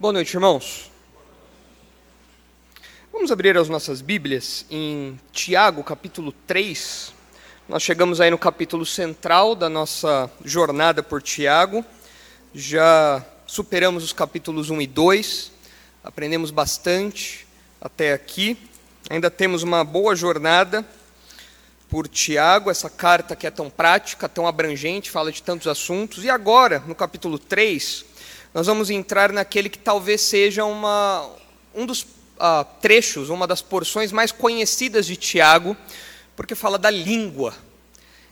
Boa noite, irmãos. Vamos abrir as nossas Bíblias em Tiago, capítulo 3. Nós chegamos aí no capítulo central da nossa jornada por Tiago. Já superamos os capítulos 1 e 2, aprendemos bastante até aqui. Ainda temos uma boa jornada por Tiago, essa carta que é tão prática, tão abrangente, fala de tantos assuntos. E agora, no capítulo 3, nós vamos entrar naquele que talvez seja uma, um dos uh, trechos, uma das porções mais conhecidas de Tiago, porque fala da língua.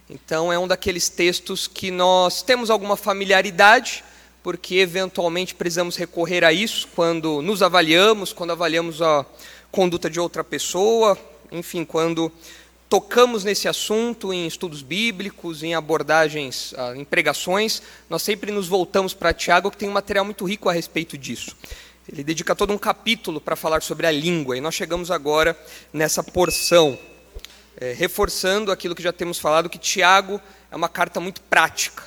Então, é um daqueles textos que nós temos alguma familiaridade, porque eventualmente precisamos recorrer a isso quando nos avaliamos, quando avaliamos a conduta de outra pessoa, enfim, quando tocamos nesse assunto em estudos bíblicos, em abordagens, ah, em pregações, nós sempre nos voltamos para Tiago, que tem um material muito rico a respeito disso. Ele dedica todo um capítulo para falar sobre a língua, e nós chegamos agora nessa porção, é, reforçando aquilo que já temos falado, que Tiago é uma carta muito prática.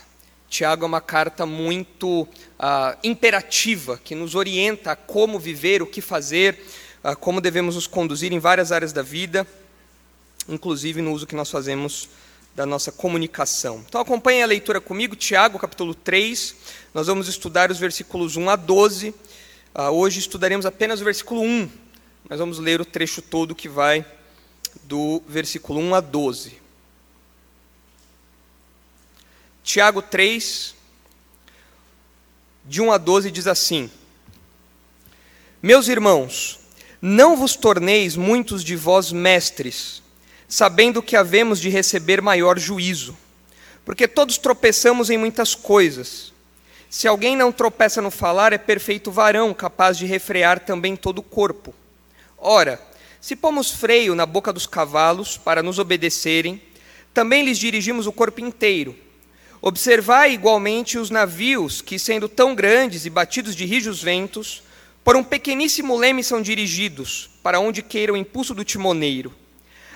Tiago é uma carta muito ah, imperativa, que nos orienta a como viver, o que fazer, ah, como devemos nos conduzir em várias áreas da vida inclusive no uso que nós fazemos da nossa comunicação. Então acompanhe a leitura comigo, Tiago, capítulo 3. Nós vamos estudar os versículos 1 a 12. Uh, ah, hoje estudaremos apenas o versículo 1, mas vamos ler o trecho todo que vai do versículo 1 a 12. Tiago 3, de 1 a 12, diz assim: Meus irmãos, não vos torneis muitos de vós mestres sabendo que havemos de receber maior juízo. Porque todos tropeçamos em muitas coisas. Se alguém não tropeça no falar, é perfeito varão, capaz de refrear também todo o corpo. Ora, se pomos freio na boca dos cavalos para nos obedecerem, também lhes dirigimos o corpo inteiro. Observai igualmente os navios, que, sendo tão grandes e batidos de rijos ventos, por um pequeníssimo leme são dirigidos, para onde queira o impulso do timoneiro.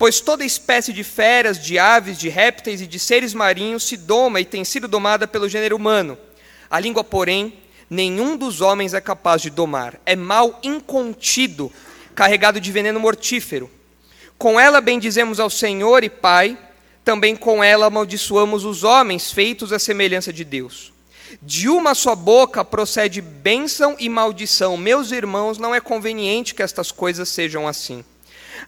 Pois toda espécie de feras, de aves, de répteis e de seres marinhos se doma e tem sido domada pelo gênero humano. A língua, porém, nenhum dos homens é capaz de domar. É mal incontido, carregado de veneno mortífero. Com ela bendizemos ao Senhor e Pai, também com ela amaldiçoamos os homens feitos à semelhança de Deus. De uma só boca procede bênção e maldição. Meus irmãos, não é conveniente que estas coisas sejam assim.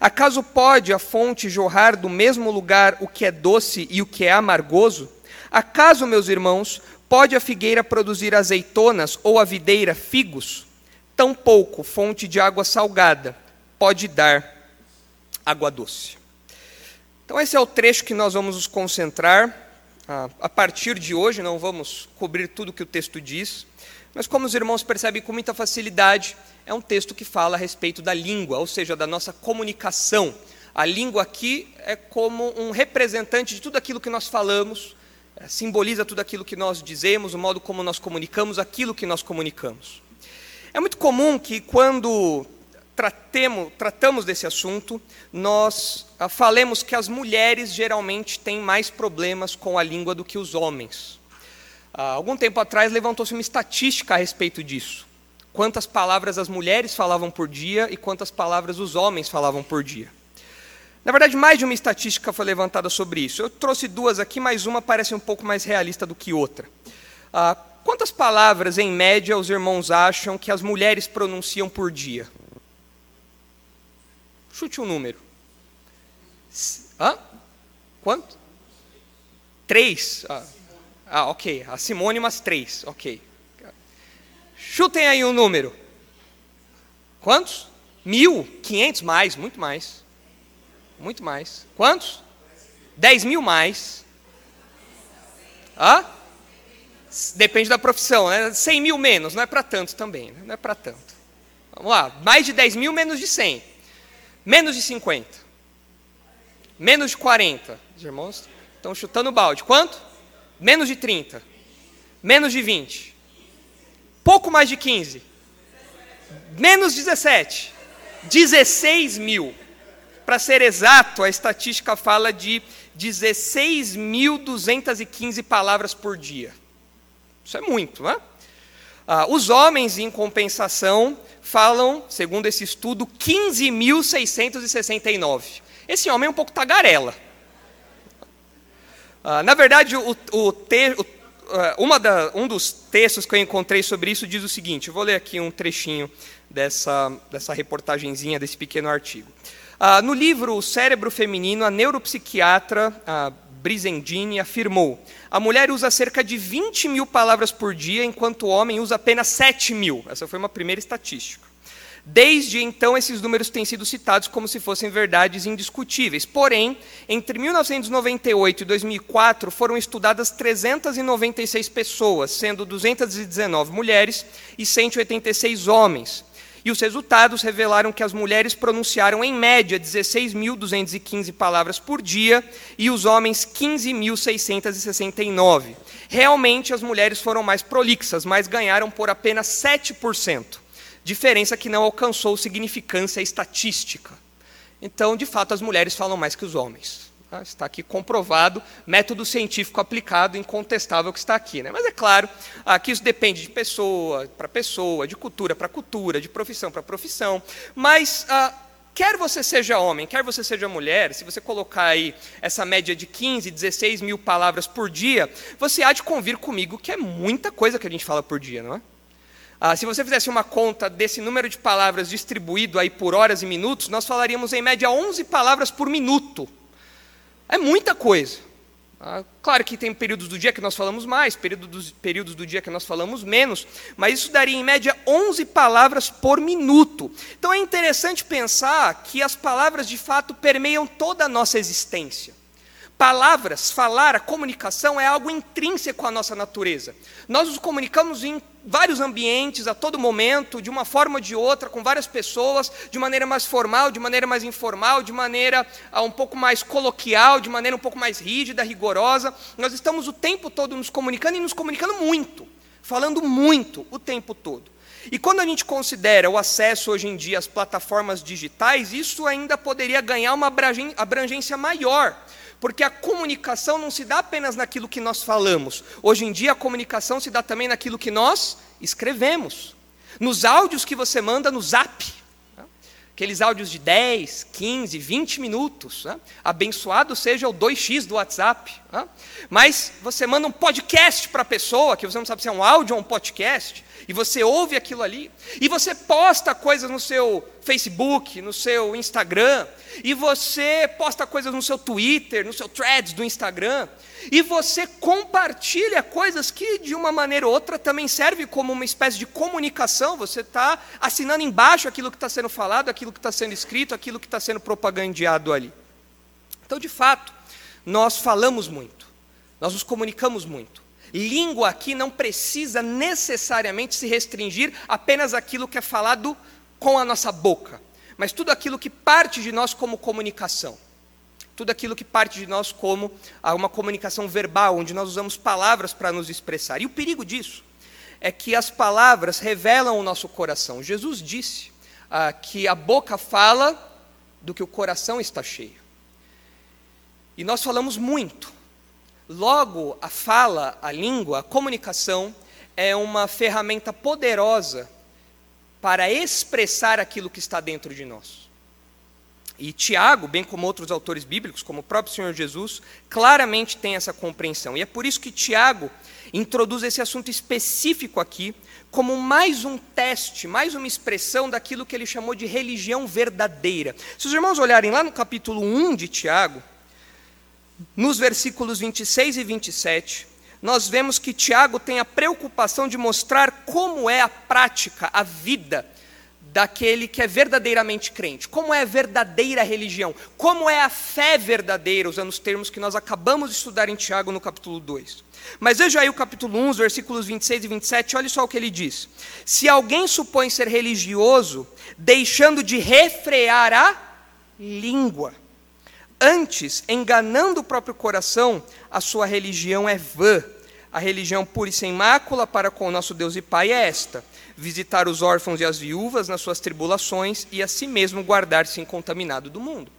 Acaso pode a fonte jorrar do mesmo lugar o que é doce e o que é amargoso? Acaso, meus irmãos, pode a figueira produzir azeitonas ou a videira figos? Tampouco fonte de água salgada pode dar água doce. Então, esse é o trecho que nós vamos nos concentrar. A partir de hoje, não vamos cobrir tudo que o texto diz, mas como os irmãos percebem com muita facilidade, é um texto que fala a respeito da língua, ou seja, da nossa comunicação. A língua aqui é como um representante de tudo aquilo que nós falamos, é, simboliza tudo aquilo que nós dizemos, o modo como nós comunicamos, aquilo que nós comunicamos. É muito comum que quando tratemos, tratamos desse assunto, nós ah, falemos que as mulheres geralmente têm mais problemas com a língua do que os homens. Há algum tempo atrás levantou-se uma estatística a respeito disso. Quantas palavras as mulheres falavam por dia e quantas palavras os homens falavam por dia. Na verdade, mais de uma estatística foi levantada sobre isso. Eu trouxe duas aqui, mas uma parece um pouco mais realista do que outra. Ah, quantas palavras, em média, os irmãos acham que as mulheres pronunciam por dia? Chute um número. Hã? Quanto? Três? Ah. Ah, ok. A Simone, umas três. Ok. Chutem aí um número. Quantos? Mil? Quinhentos? Mais, muito mais. Muito mais. Quantos? Dez mil mais. Hã? Depende da profissão, né? Cem mil menos, não é para tanto também, né? não é para tanto. Vamos lá, mais de dez mil, menos de cem. Menos de cinquenta. Menos de 40. Os irmãos estão chutando balde. Quanto? Menos de 30. Menos de 20. Pouco mais de 15. Menos 17. 16 mil. Para ser exato, a estatística fala de 16.215 palavras por dia. Isso é muito, não é? Ah, os homens, em compensação, falam, segundo esse estudo, 15.669. Esse homem é um pouco tagarela. Ah, na verdade, o, o, te, o uh, da, um dos textos que eu encontrei sobre isso diz o seguinte: eu vou ler aqui um trechinho dessa, dessa reportagenzinha, desse pequeno artigo. Uh, no livro O Cérebro Feminino, a neuropsiquiatra a Brizendine afirmou: a mulher usa cerca de 20 mil palavras por dia, enquanto o homem usa apenas 7 mil. Essa foi uma primeira estatística. Desde então, esses números têm sido citados como se fossem verdades indiscutíveis. Porém, entre 1998 e 2004, foram estudadas 396 pessoas, sendo 219 mulheres e 186 homens. E os resultados revelaram que as mulheres pronunciaram, em média, 16.215 palavras por dia e os homens 15.669. Realmente, as mulheres foram mais prolixas, mas ganharam por apenas 7% diferença que não alcançou significância estatística. Então, de fato, as mulheres falam mais que os homens. Tá? Está aqui comprovado, método científico aplicado, incontestável que está aqui. Né? Mas é claro que isso depende de pessoa para pessoa, de cultura para cultura, de profissão para profissão. Mas ah, quer você seja homem, quer você seja mulher, se você colocar aí essa média de 15, 16 mil palavras por dia, você há de convir comigo que é muita coisa que a gente fala por dia, não é? Ah, se você fizesse uma conta desse número de palavras distribuído aí por horas e minutos, nós falaríamos em média 11 palavras por minuto. É muita coisa. Ah, claro que tem períodos do dia que nós falamos mais, períodos do, períodos do dia que nós falamos menos, mas isso daria em média 11 palavras por minuto. Então é interessante pensar que as palavras de fato permeiam toda a nossa existência. Palavras, falar, a comunicação é algo intrínseco à nossa natureza. Nós nos comunicamos em vários ambientes, a todo momento, de uma forma ou de outra, com várias pessoas, de maneira mais formal, de maneira mais informal, de maneira uh, um pouco mais coloquial, de maneira um pouco mais rígida, rigorosa. Nós estamos o tempo todo nos comunicando e nos comunicando muito, falando muito o tempo todo. E quando a gente considera o acesso hoje em dia às plataformas digitais, isso ainda poderia ganhar uma abrangência maior porque a comunicação não se dá apenas naquilo que nós falamos. Hoje em dia, a comunicação se dá também naquilo que nós escrevemos. Nos áudios que você manda no zap. Né? Aqueles áudios de 10, 15, 20 minutos. Né? Abençoado seja o 2x do WhatsApp. Né? Mas você manda um podcast para a pessoa, que você não sabe se é um áudio ou um podcast e você ouve aquilo ali, e você posta coisas no seu Facebook, no seu Instagram, e você posta coisas no seu Twitter, no seu Threads do Instagram, e você compartilha coisas que de uma maneira ou outra também serve como uma espécie de comunicação. Você está assinando embaixo aquilo que está sendo falado, aquilo que está sendo escrito, aquilo que está sendo propagandeado ali. Então, de fato, nós falamos muito, nós nos comunicamos muito. Língua aqui não precisa necessariamente se restringir apenas àquilo que é falado com a nossa boca, mas tudo aquilo que parte de nós como comunicação. Tudo aquilo que parte de nós como uma comunicação verbal, onde nós usamos palavras para nos expressar. E o perigo disso é que as palavras revelam o nosso coração. Jesus disse ah, que a boca fala do que o coração está cheio. E nós falamos muito, Logo, a fala, a língua, a comunicação é uma ferramenta poderosa para expressar aquilo que está dentro de nós. E Tiago, bem como outros autores bíblicos, como o próprio Senhor Jesus, claramente tem essa compreensão. E é por isso que Tiago introduz esse assunto específico aqui, como mais um teste, mais uma expressão daquilo que ele chamou de religião verdadeira. Se os irmãos olharem lá no capítulo 1 de Tiago, nos versículos 26 e 27, nós vemos que Tiago tem a preocupação de mostrar como é a prática, a vida daquele que é verdadeiramente crente, como é a verdadeira religião, como é a fé verdadeira, usando os termos que nós acabamos de estudar em Tiago no capítulo 2. Mas veja aí o capítulo 1, os versículos 26 e 27, olha só o que ele diz: Se alguém supõe ser religioso, deixando de refrear a língua, Antes, enganando o próprio coração, a sua religião é vã. A religião pura e sem mácula para com o nosso Deus e Pai é esta: visitar os órfãos e as viúvas nas suas tribulações e a si mesmo guardar-se incontaminado do mundo.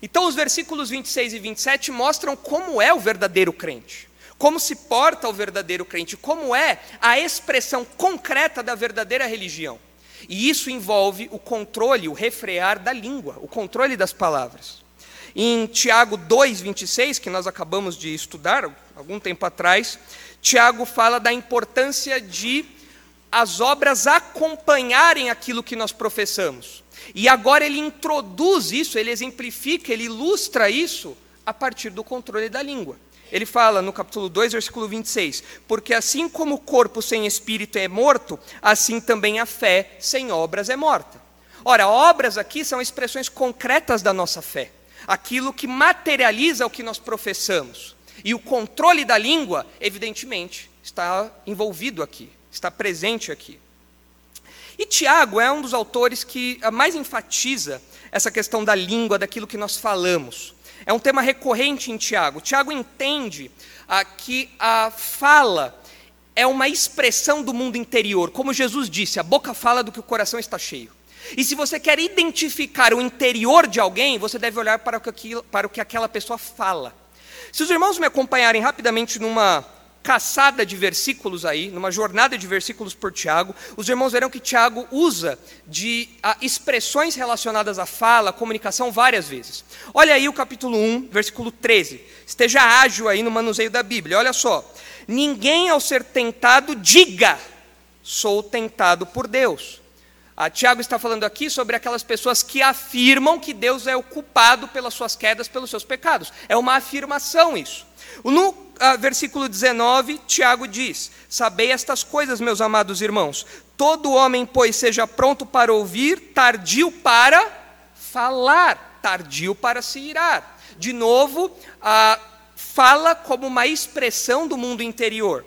Então, os versículos 26 e 27 mostram como é o verdadeiro crente, como se porta o verdadeiro crente, como é a expressão concreta da verdadeira religião. E isso envolve o controle, o refrear da língua, o controle das palavras. Em Tiago 2,26, que nós acabamos de estudar algum tempo atrás, Tiago fala da importância de as obras acompanharem aquilo que nós professamos. E agora ele introduz isso, ele exemplifica, ele ilustra isso a partir do controle da língua. Ele fala no capítulo 2, versículo 26: Porque assim como o corpo sem espírito é morto, assim também a fé sem obras é morta. Ora, obras aqui são expressões concretas da nossa fé, aquilo que materializa o que nós professamos. E o controle da língua, evidentemente, está envolvido aqui, está presente aqui. E Tiago é um dos autores que mais enfatiza essa questão da língua, daquilo que nós falamos. É um tema recorrente em Tiago. Tiago entende ah, que a fala é uma expressão do mundo interior. Como Jesus disse, a boca fala do que o coração está cheio. E se você quer identificar o interior de alguém, você deve olhar para o que, para o que aquela pessoa fala. Se os irmãos me acompanharem rapidamente numa caçada de versículos aí, numa jornada de versículos por Tiago, os irmãos verão que Tiago usa de a, expressões relacionadas à fala, à comunicação várias vezes. Olha aí o capítulo 1, versículo 13. Esteja ágil aí no manuseio da Bíblia. Olha só. Ninguém ao ser tentado diga: sou tentado por Deus. A Tiago está falando aqui sobre aquelas pessoas que afirmam que Deus é o culpado pelas suas quedas, pelos seus pecados. É uma afirmação isso. No ah, versículo 19, Tiago diz: Sabei estas coisas, meus amados irmãos. Todo homem, pois, seja pronto para ouvir, tardio para falar, tardio para se irar. De novo, ah, fala como uma expressão do mundo interior.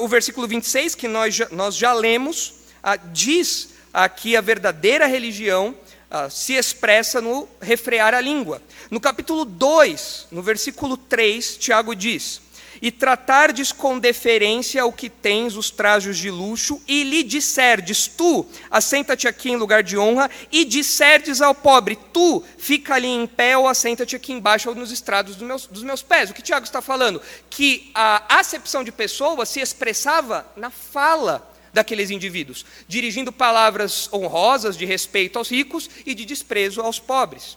O versículo 26, que nós já, nós já lemos, ah, diz aqui a verdadeira religião ah, se expressa no refrear a língua. No capítulo 2, no versículo 3, Tiago diz: E tratardes com deferência o que tens os trajos de luxo, e lhe disserdes: Tu, assenta-te aqui em lugar de honra, e disserdes ao pobre: Tu, fica ali em pé, ou assenta-te aqui embaixo, ou nos estrados dos meus, dos meus pés. O que Tiago está falando? Que a acepção de pessoa se expressava na fala daqueles indivíduos, dirigindo palavras honrosas de respeito aos ricos e de desprezo aos pobres.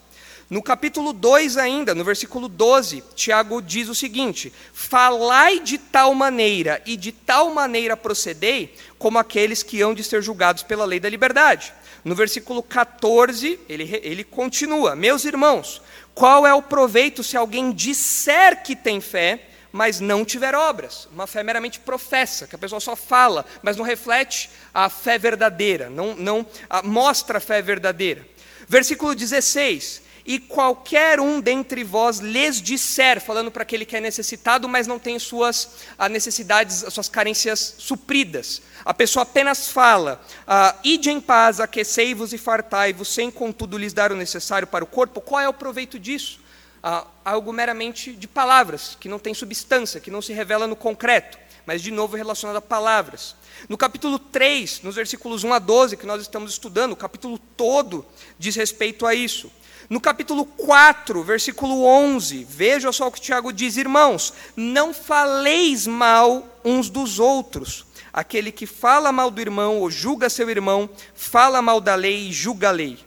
No capítulo 2 ainda, no versículo 12, Tiago diz o seguinte: Falai de tal maneira e de tal maneira procedei, como aqueles que hão de ser julgados pela lei da liberdade. No versículo 14, ele, ele continua: Meus irmãos, qual é o proveito se alguém disser que tem fé, mas não tiver obras. Uma fé meramente professa, que a pessoa só fala, mas não reflete a fé verdadeira, não, não a, mostra a fé verdadeira. Versículo 16: E qualquer um dentre vós lhes disser, falando para aquele que é necessitado, mas não tem suas a, necessidades, as suas carências supridas. A pessoa apenas fala: ah, Ide em paz, aquecei-vos e fartai-vos, sem contudo lhes dar o necessário para o corpo. Qual é o proveito disso? Ah, algo meramente de palavras, que não tem substância, que não se revela no concreto, mas de novo relacionado a palavras. No capítulo 3, nos versículos 1 a 12, que nós estamos estudando, o capítulo todo diz respeito a isso. No capítulo 4, versículo 11, veja só o que Tiago diz: Irmãos, não faleis mal uns dos outros. Aquele que fala mal do irmão ou julga seu irmão, fala mal da lei e julga a lei.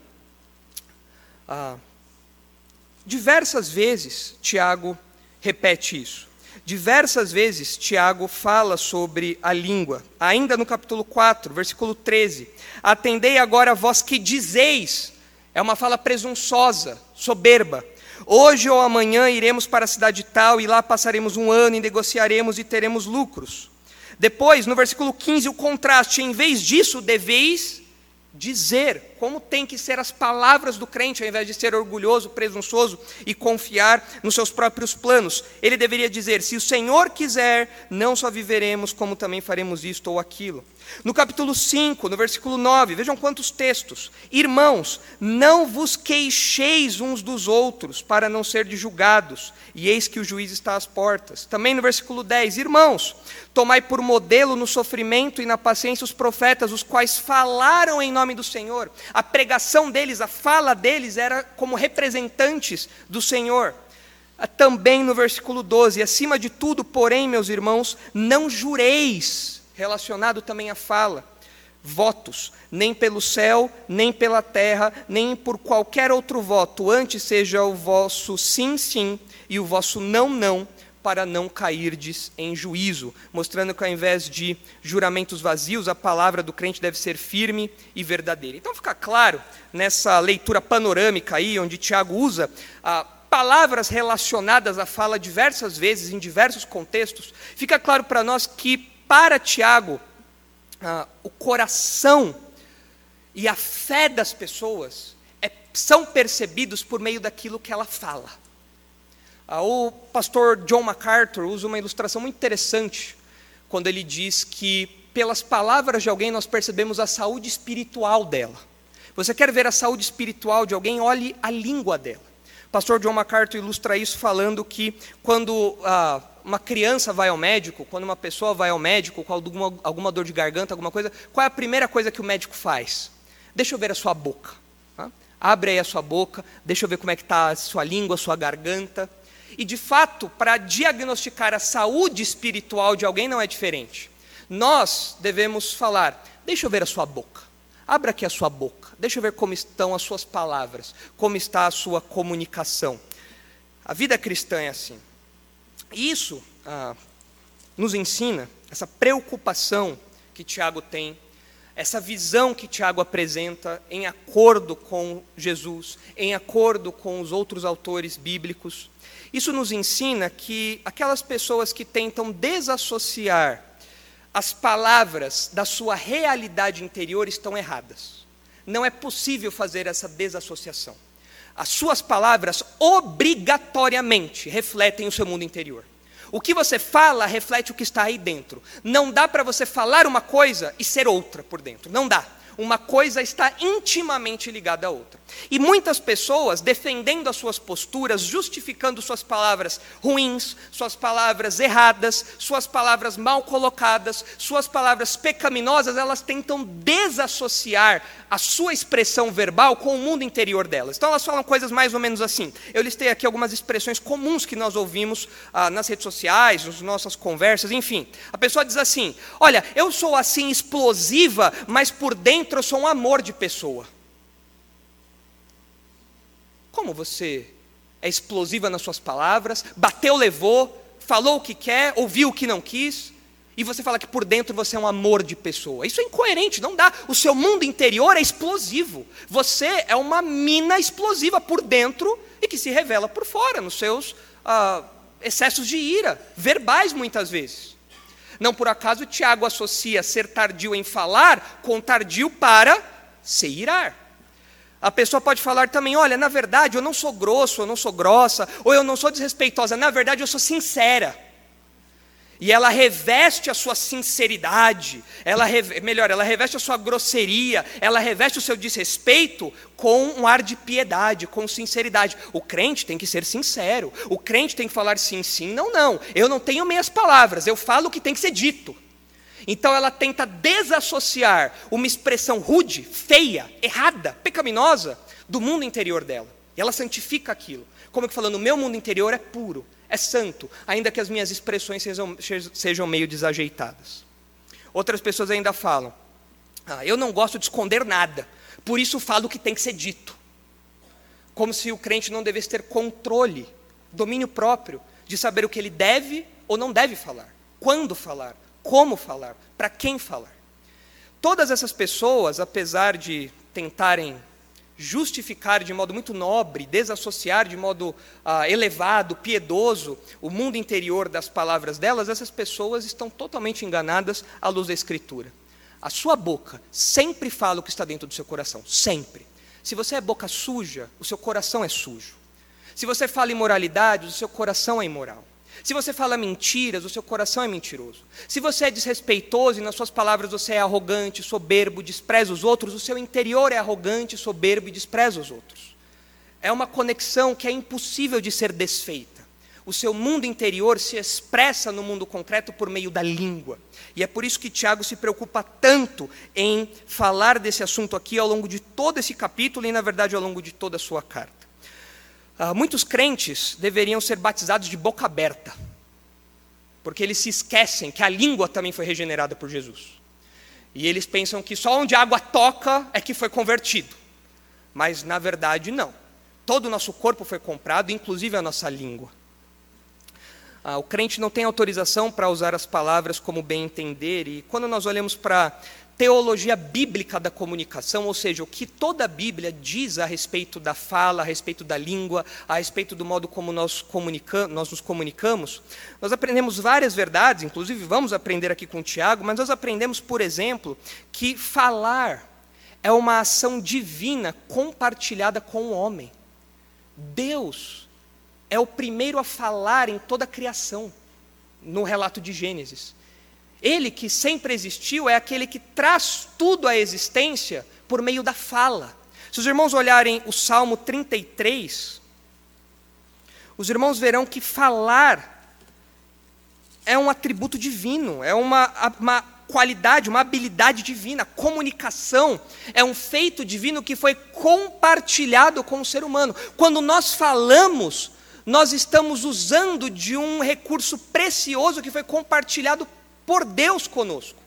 Ah, Diversas vezes Tiago repete isso. Diversas vezes Tiago fala sobre a língua. Ainda no capítulo 4, versículo 13: Atendei agora vós que dizeis, é uma fala presunçosa, soberba. Hoje ou amanhã iremos para a cidade tal e lá passaremos um ano e negociaremos e teremos lucros. Depois, no versículo 15, o contraste: em vez disso, deveis dizer como tem que ser as palavras do crente, ao invés de ser orgulhoso, presunçoso e confiar nos seus próprios planos. Ele deveria dizer: Se o Senhor quiser, não só viveremos, como também faremos isto ou aquilo. No capítulo 5, no versículo 9, vejam quantos textos. Irmãos, não vos queixeis uns dos outros, para não ser julgados, e eis que o juiz está às portas. Também no versículo 10, irmãos, tomai por modelo no sofrimento e na paciência os profetas, os quais falaram em nome do Senhor. A pregação deles, a fala deles era como representantes do Senhor. Também no versículo 12, acima de tudo, porém, meus irmãos, não jureis relacionado também à fala. Votos, nem pelo céu, nem pela terra, nem por qualquer outro voto, antes seja o vosso sim, sim, e o vosso não, não, para não cairdes em juízo, mostrando que ao invés de juramentos vazios, a palavra do crente deve ser firme e verdadeira. Então fica claro nessa leitura panorâmica aí, onde Tiago usa ah, palavras relacionadas à fala diversas vezes, em diversos contextos, fica claro para nós que para Tiago, ah, o coração e a fé das pessoas é, são percebidos por meio daquilo que ela fala. Ah, o pastor John MacArthur usa uma ilustração muito interessante quando ele diz que pelas palavras de alguém nós percebemos a saúde espiritual dela. Você quer ver a saúde espiritual de alguém? Olhe a língua dela. O pastor John MacArthur ilustra isso falando que quando ah, uma criança vai ao médico, quando uma pessoa vai ao médico com alguma, alguma dor de garganta, alguma coisa, qual é a primeira coisa que o médico faz? Deixa eu ver a sua boca. Tá? Abre aí a sua boca, deixa eu ver como é que está a sua língua, a sua garganta. E de fato, para diagnosticar a saúde espiritual de alguém não é diferente. Nós devemos falar, deixa eu ver a sua boca. Abra aqui a sua boca. Deixa eu ver como estão as suas palavras, como está a sua comunicação. A vida cristã é assim. Isso ah, nos ensina essa preocupação que Tiago tem, essa visão que Tiago apresenta em acordo com Jesus, em acordo com os outros autores bíblicos. Isso nos ensina que aquelas pessoas que tentam desassociar as palavras da sua realidade interior estão erradas. Não é possível fazer essa desassociação as suas palavras obrigatoriamente refletem o seu mundo interior. O que você fala reflete o que está aí dentro. Não dá para você falar uma coisa e ser outra por dentro. Não dá uma coisa está intimamente ligada à outra. E muitas pessoas defendendo as suas posturas, justificando suas palavras ruins, suas palavras erradas, suas palavras mal colocadas, suas palavras pecaminosas, elas tentam desassociar a sua expressão verbal com o mundo interior delas. Então elas falam coisas mais ou menos assim. Eu listei aqui algumas expressões comuns que nós ouvimos ah, nas redes sociais, nas nossas conversas, enfim. A pessoa diz assim: Olha, eu sou assim explosiva, mas por dentro dentro eu sou um amor de pessoa. Como você é explosiva nas suas palavras, bateu, levou, falou o que quer, ouviu o que não quis, e você fala que por dentro você é um amor de pessoa. Isso é incoerente, não dá. O seu mundo interior é explosivo. Você é uma mina explosiva por dentro e que se revela por fora, nos seus ah, excessos de ira, verbais muitas vezes. Não por acaso Tiago associa ser tardio em falar com tardio para se irar. A pessoa pode falar também: olha, na verdade eu não sou grosso, eu não sou grossa, ou eu não sou desrespeitosa, na verdade eu sou sincera. E ela reveste a sua sinceridade, ela melhor, ela reveste a sua grosseria, ela reveste o seu desrespeito com um ar de piedade, com sinceridade. O crente tem que ser sincero, o crente tem que falar sim, sim, não, não. Eu não tenho meias palavras, eu falo o que tem que ser dito. Então ela tenta desassociar uma expressão rude, feia, errada, pecaminosa do mundo interior dela. E ela santifica aquilo. Como que falando, o meu mundo interior é puro, é santo, ainda que as minhas expressões sejam, sejam meio desajeitadas. Outras pessoas ainda falam: ah, eu não gosto de esconder nada, por isso falo o que tem que ser dito. Como se o crente não devesse ter controle, domínio próprio, de saber o que ele deve ou não deve falar, quando falar, como falar, para quem falar. Todas essas pessoas, apesar de tentarem justificar de modo muito nobre, desassociar de modo ah, elevado, piedoso, o mundo interior das palavras delas, essas pessoas estão totalmente enganadas à luz da Escritura. A sua boca sempre fala o que está dentro do seu coração, sempre. Se você é boca suja, o seu coração é sujo. Se você fala imoralidade, o seu coração é imoral. Se você fala mentiras, o seu coração é mentiroso. Se você é desrespeitoso e nas suas palavras você é arrogante, soberbo, despreza os outros, o seu interior é arrogante, soberbo e despreza os outros. É uma conexão que é impossível de ser desfeita. O seu mundo interior se expressa no mundo concreto por meio da língua. E é por isso que Tiago se preocupa tanto em falar desse assunto aqui ao longo de todo esse capítulo e, na verdade, ao longo de toda a sua carta. Ah, muitos crentes deveriam ser batizados de boca aberta, porque eles se esquecem que a língua também foi regenerada por Jesus. E eles pensam que só onde a água toca é que foi convertido. Mas, na verdade, não. Todo o nosso corpo foi comprado, inclusive a nossa língua. Ah, o crente não tem autorização para usar as palavras como bem entender, e quando nós olhamos para teologia bíblica da comunicação, ou seja, o que toda a Bíblia diz a respeito da fala, a respeito da língua, a respeito do modo como nós, nós nos comunicamos, nós aprendemos várias verdades, inclusive vamos aprender aqui com o Tiago, mas nós aprendemos, por exemplo, que falar é uma ação divina compartilhada com o homem. Deus é o primeiro a falar em toda a criação, no relato de Gênesis. Ele que sempre existiu é aquele que traz tudo à existência por meio da fala. Se os irmãos olharem o Salmo 33, os irmãos verão que falar é um atributo divino, é uma, uma qualidade, uma habilidade divina. Comunicação é um feito divino que foi compartilhado com o ser humano. Quando nós falamos, nós estamos usando de um recurso precioso que foi compartilhado por Deus conosco.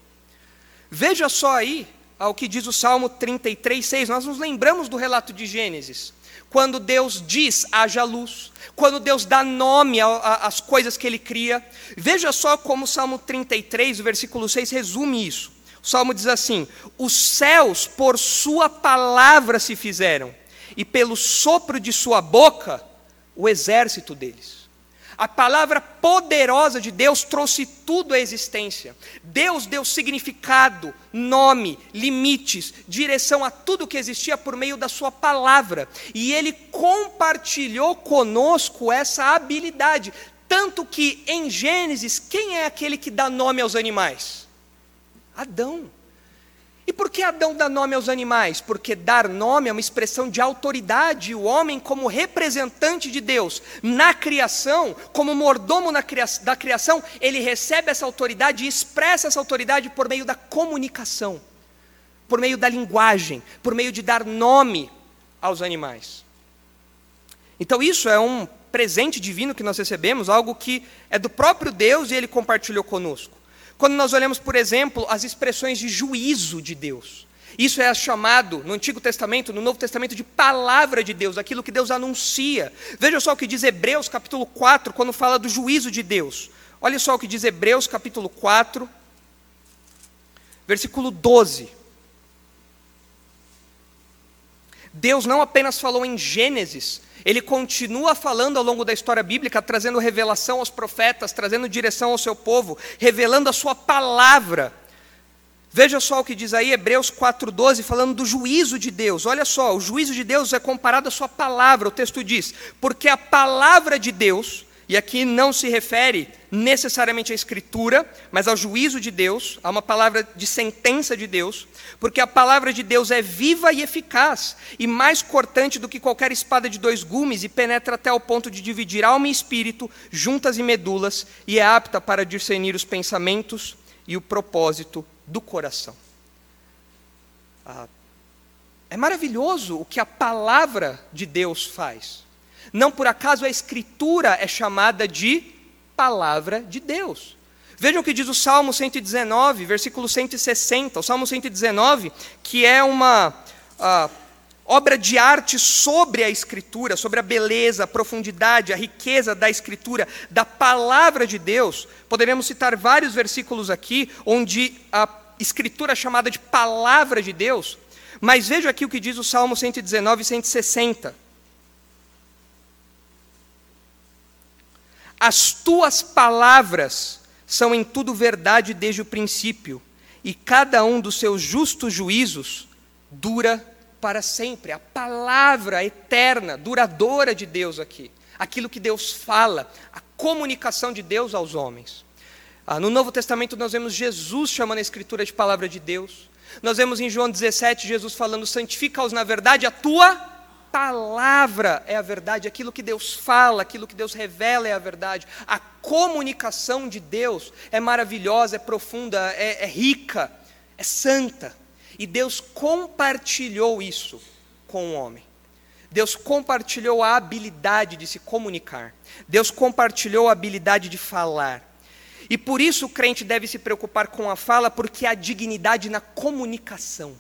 Veja só aí ao que diz o Salmo 33, 6. Nós nos lembramos do relato de Gênesis. Quando Deus diz haja luz, quando Deus dá nome às coisas que Ele cria. Veja só como o Salmo 33, o versículo 6, resume isso. O Salmo diz assim: Os céus por Sua palavra se fizeram, e pelo sopro de Sua boca, o exército deles. A palavra poderosa de Deus trouxe tudo à existência. Deus deu significado, nome, limites, direção a tudo que existia por meio da Sua palavra. E Ele compartilhou conosco essa habilidade. Tanto que em Gênesis, quem é aquele que dá nome aos animais? Adão. E por que Adão dá nome aos animais? Porque dar nome é uma expressão de autoridade. O homem, como representante de Deus na criação, como mordomo da criação, ele recebe essa autoridade e expressa essa autoridade por meio da comunicação, por meio da linguagem, por meio de dar nome aos animais. Então, isso é um presente divino que nós recebemos, algo que é do próprio Deus e ele compartilhou conosco. Quando nós olhamos, por exemplo, as expressões de juízo de Deus. Isso é chamado no Antigo Testamento, no Novo Testamento, de palavra de Deus, aquilo que Deus anuncia. Veja só o que diz Hebreus capítulo 4, quando fala do juízo de Deus. Olha só o que diz Hebreus capítulo 4, versículo 12. Deus não apenas falou em Gênesis, ele continua falando ao longo da história bíblica, trazendo revelação aos profetas, trazendo direção ao seu povo, revelando a sua palavra. Veja só o que diz aí Hebreus 4,12, falando do juízo de Deus. Olha só, o juízo de Deus é comparado à sua palavra. O texto diz: Porque a palavra de Deus e aqui não se refere necessariamente à Escritura, mas ao juízo de Deus, a uma palavra de sentença de Deus, porque a palavra de Deus é viva e eficaz, e mais cortante do que qualquer espada de dois gumes, e penetra até o ponto de dividir alma e espírito, juntas e medulas, e é apta para discernir os pensamentos e o propósito do coração. Ah, é maravilhoso o que a palavra de Deus faz. Não por acaso a Escritura é chamada de palavra de Deus. Vejam o que diz o Salmo 119, versículo 160. O Salmo 119, que é uma uh, obra de arte sobre a Escritura, sobre a beleza, a profundidade, a riqueza da Escritura, da palavra de Deus. Poderíamos citar vários versículos aqui, onde a Escritura é chamada de palavra de Deus. Mas veja aqui o que diz o Salmo 119 e 160. As tuas palavras são em tudo verdade desde o princípio, e cada um dos seus justos juízos dura para sempre. A palavra eterna, duradoura de Deus aqui. Aquilo que Deus fala, a comunicação de Deus aos homens. Ah, no Novo Testamento nós vemos Jesus chamando a Escritura de palavra de Deus. Nós vemos em João 17 Jesus falando: santifica-os na verdade, a tua palavra é a verdade, aquilo que Deus fala, aquilo que Deus revela é a verdade. A comunicação de Deus é maravilhosa, é profunda, é, é rica, é santa. E Deus compartilhou isso com o homem. Deus compartilhou a habilidade de se comunicar. Deus compartilhou a habilidade de falar. E por isso o crente deve se preocupar com a fala, porque há dignidade na comunicação.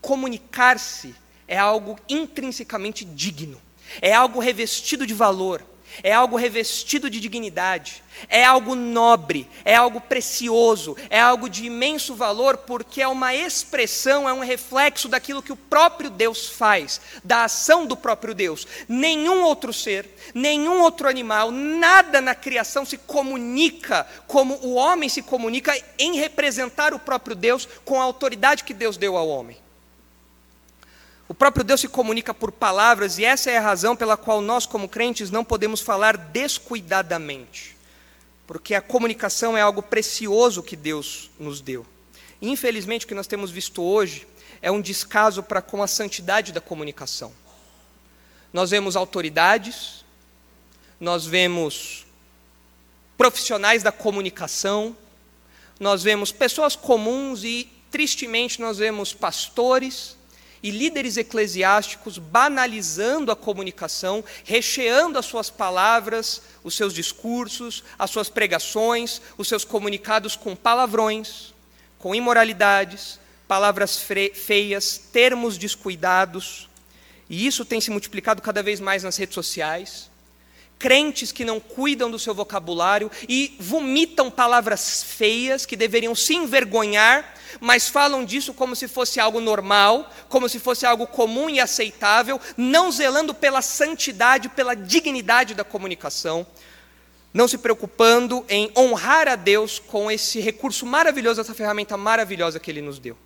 Comunicar-se é algo intrinsecamente digno, é algo revestido de valor, é algo revestido de dignidade, é algo nobre, é algo precioso, é algo de imenso valor, porque é uma expressão, é um reflexo daquilo que o próprio Deus faz, da ação do próprio Deus. Nenhum outro ser, nenhum outro animal, nada na criação se comunica como o homem se comunica em representar o próprio Deus com a autoridade que Deus deu ao homem. O próprio Deus se comunica por palavras, e essa é a razão pela qual nós, como crentes, não podemos falar descuidadamente, porque a comunicação é algo precioso que Deus nos deu. Infelizmente, o que nós temos visto hoje é um descaso para com a santidade da comunicação. Nós vemos autoridades, nós vemos profissionais da comunicação, nós vemos pessoas comuns e, tristemente, nós vemos pastores e líderes eclesiásticos banalizando a comunicação, recheando as suas palavras, os seus discursos, as suas pregações, os seus comunicados com palavrões, com imoralidades, palavras feias, termos descuidados. E isso tem se multiplicado cada vez mais nas redes sociais. Crentes que não cuidam do seu vocabulário e vomitam palavras feias que deveriam se envergonhar mas falam disso como se fosse algo normal, como se fosse algo comum e aceitável, não zelando pela santidade, pela dignidade da comunicação, não se preocupando em honrar a Deus com esse recurso maravilhoso, essa ferramenta maravilhosa que Ele nos deu.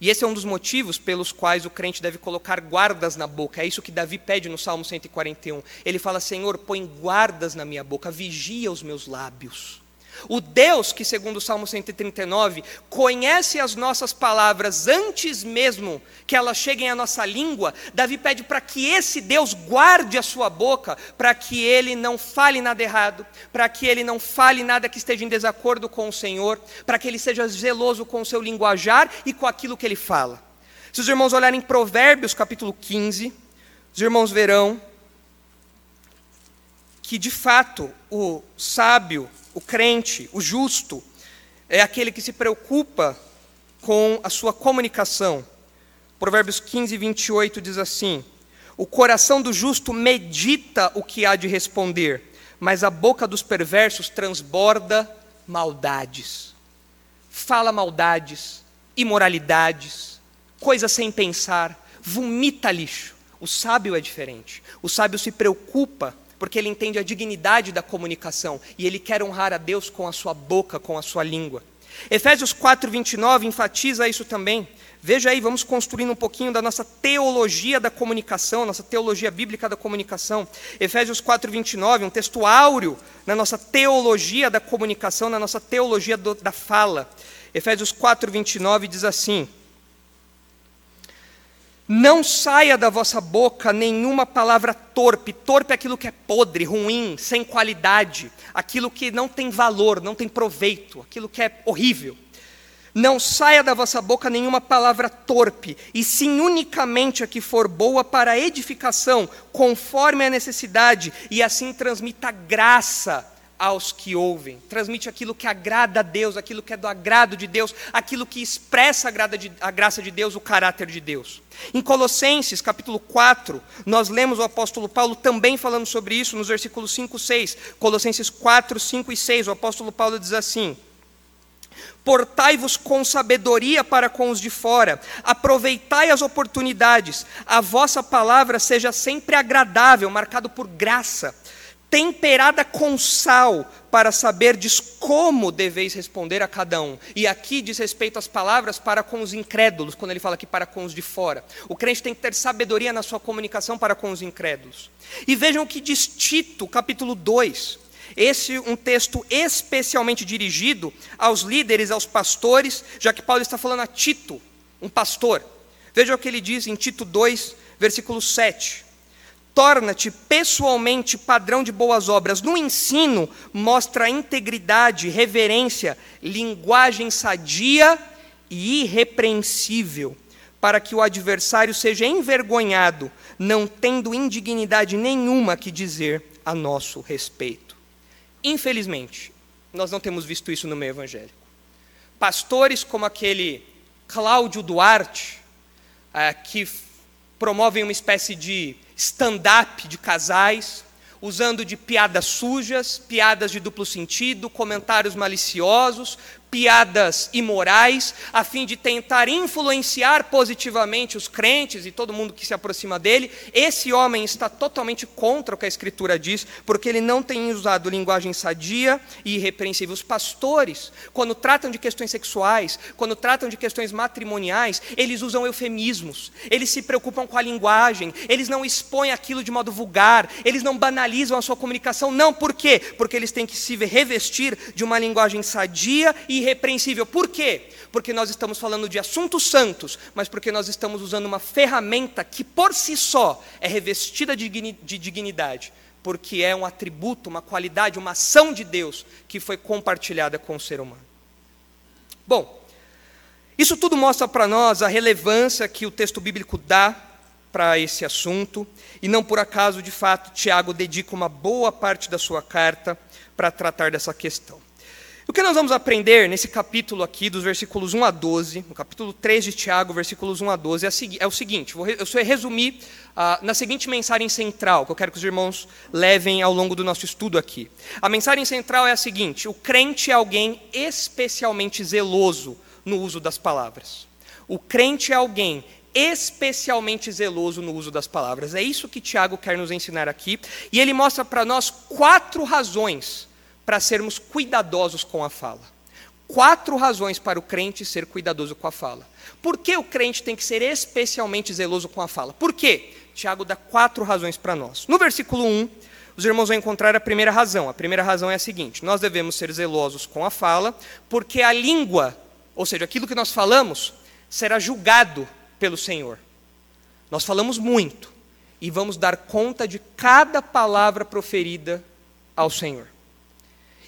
E esse é um dos motivos pelos quais o crente deve colocar guardas na boca. É isso que Davi pede no Salmo 141. Ele fala: Senhor, põe guardas na minha boca, vigia os meus lábios. O Deus que, segundo o Salmo 139, conhece as nossas palavras antes mesmo que elas cheguem à nossa língua, Davi pede para que esse Deus guarde a sua boca, para que ele não fale nada errado, para que ele não fale nada que esteja em desacordo com o Senhor, para que ele seja zeloso com o seu linguajar e com aquilo que ele fala. Se os irmãos olharem Provérbios capítulo 15, os irmãos verão que de fato o sábio o crente, o justo, é aquele que se preocupa com a sua comunicação. Provérbios 15, 28 diz assim: O coração do justo medita o que há de responder, mas a boca dos perversos transborda maldades. Fala maldades, imoralidades, coisas sem pensar, vomita lixo. O sábio é diferente. O sábio se preocupa porque ele entende a dignidade da comunicação e ele quer honrar a Deus com a sua boca, com a sua língua. Efésios 4:29 enfatiza isso também. Veja aí, vamos construindo um pouquinho da nossa teologia da comunicação, nossa teologia bíblica da comunicação. Efésios 4:29, um texto áureo na nossa teologia da comunicação, na nossa teologia do, da fala. Efésios 4:29 diz assim: não saia da vossa boca nenhuma palavra torpe. Torpe é aquilo que é podre, ruim, sem qualidade, aquilo que não tem valor, não tem proveito, aquilo que é horrível. Não saia da vossa boca nenhuma palavra torpe, e sim unicamente a que for boa para edificação, conforme a necessidade, e assim transmita graça aos que ouvem. Transmite aquilo que agrada a Deus, aquilo que é do agrado de Deus, aquilo que expressa a, graça de Deus, o caráter de Deus. Em Colossenses, capítulo 4, nós lemos o apóstolo Paulo também falando sobre isso nos versículos 5 e 6. Colossenses 4, 5 e 6, o apóstolo Paulo diz assim: Portai-vos com sabedoria para com os de fora, aproveitai as oportunidades, a vossa palavra seja sempre agradável, marcado por graça temperada com sal, para saberdes como deveis responder a cada um. E aqui diz respeito às palavras para com os incrédulos, quando ele fala aqui para com os de fora. O crente tem que ter sabedoria na sua comunicação para com os incrédulos. E vejam o que diz Tito, capítulo 2. Esse um texto especialmente dirigido aos líderes, aos pastores, já que Paulo está falando a Tito, um pastor. Veja o que ele diz em Tito 2, versículo 7. Torna-te pessoalmente padrão de boas obras. No ensino, mostra integridade, reverência, linguagem sadia e irrepreensível, para que o adversário seja envergonhado, não tendo indignidade nenhuma que dizer a nosso respeito. Infelizmente, nós não temos visto isso no meio evangélico. Pastores como aquele Cláudio Duarte, é, que promovem uma espécie de stand-up de casais, usando de piadas sujas, piadas de duplo sentido, comentários maliciosos, piadas imorais, a fim de tentar influenciar positivamente os crentes e todo mundo que se aproxima dele. Esse homem está totalmente contra o que a Escritura diz, porque ele não tem usado linguagem sadia e irrepreensível. Os pastores, quando tratam de questões sexuais, quando tratam de questões matrimoniais, eles usam eufemismos, eles se preocupam com a linguagem, eles não expõem aquilo de modo vulgar, eles não banalizam a sua comunicação. Não, por quê? Porque eles têm que se revestir de uma linguagem sadia e irrepreensível. Por quê? Porque nós estamos falando de assuntos santos, mas porque nós estamos usando uma ferramenta que por si só é revestida de dignidade, porque é um atributo, uma qualidade, uma ação de Deus que foi compartilhada com o ser humano. Bom, isso tudo mostra para nós a relevância que o texto bíblico dá para esse assunto, e não por acaso, de fato, Tiago dedica uma boa parte da sua carta para tratar dessa questão. O que nós vamos aprender nesse capítulo aqui, dos versículos 1 a 12, no capítulo 3 de Tiago, versículos 1 a 12, é, é o seguinte: eu vou resumir ah, na seguinte mensagem central, que eu quero que os irmãos levem ao longo do nosso estudo aqui. A mensagem central é a seguinte: o crente é alguém especialmente zeloso no uso das palavras. O crente é alguém especialmente zeloso no uso das palavras. É isso que Tiago quer nos ensinar aqui, e ele mostra para nós quatro razões para sermos cuidadosos com a fala. Quatro razões para o crente ser cuidadoso com a fala. Por que o crente tem que ser especialmente zeloso com a fala? Por quê? Tiago dá quatro razões para nós. No versículo 1, os irmãos vão encontrar a primeira razão. A primeira razão é a seguinte: nós devemos ser zelosos com a fala, porque a língua, ou seja, aquilo que nós falamos, será julgado pelo Senhor. Nós falamos muito e vamos dar conta de cada palavra proferida ao Senhor.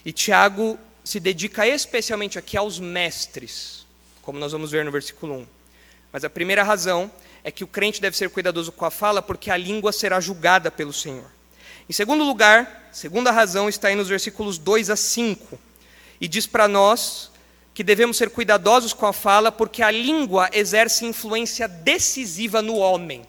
E Tiago se dedica especialmente aqui aos mestres, como nós vamos ver no versículo 1. Mas a primeira razão é que o crente deve ser cuidadoso com a fala, porque a língua será julgada pelo Senhor. Em segundo lugar, segunda razão está aí nos versículos 2 a 5, e diz para nós que devemos ser cuidadosos com a fala, porque a língua exerce influência decisiva no homem.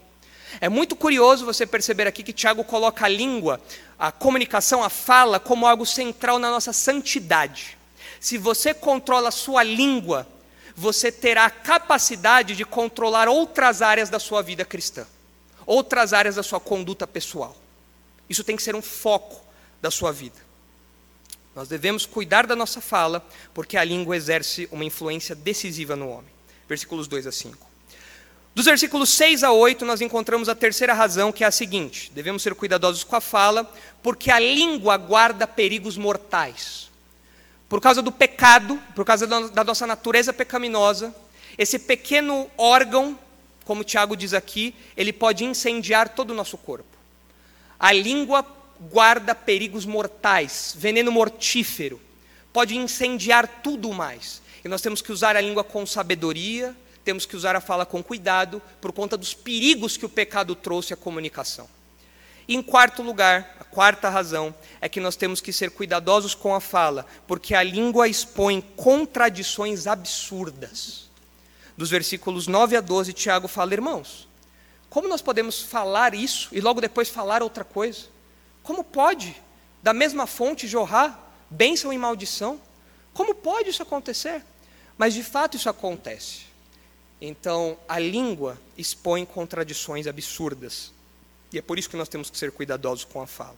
É muito curioso você perceber aqui que Tiago coloca a língua, a comunicação, a fala, como algo central na nossa santidade. Se você controla a sua língua, você terá a capacidade de controlar outras áreas da sua vida cristã, outras áreas da sua conduta pessoal. Isso tem que ser um foco da sua vida. Nós devemos cuidar da nossa fala, porque a língua exerce uma influência decisiva no homem. Versículos 2 a 5. Dos versículos 6 a 8, nós encontramos a terceira razão, que é a seguinte: devemos ser cuidadosos com a fala, porque a língua guarda perigos mortais. Por causa do pecado, por causa da nossa natureza pecaminosa, esse pequeno órgão, como Tiago diz aqui, ele pode incendiar todo o nosso corpo. A língua guarda perigos mortais, veneno mortífero, pode incendiar tudo mais. E nós temos que usar a língua com sabedoria, temos que usar a fala com cuidado, por conta dos perigos que o pecado trouxe à comunicação. E em quarto lugar, a quarta razão, é que nós temos que ser cuidadosos com a fala, porque a língua expõe contradições absurdas. Dos versículos 9 a 12, Tiago fala, irmãos, como nós podemos falar isso e logo depois falar outra coisa? Como pode, da mesma fonte, jorrar bênção e maldição? Como pode isso acontecer? Mas de fato isso acontece. Então, a língua expõe contradições absurdas. E é por isso que nós temos que ser cuidadosos com a fala.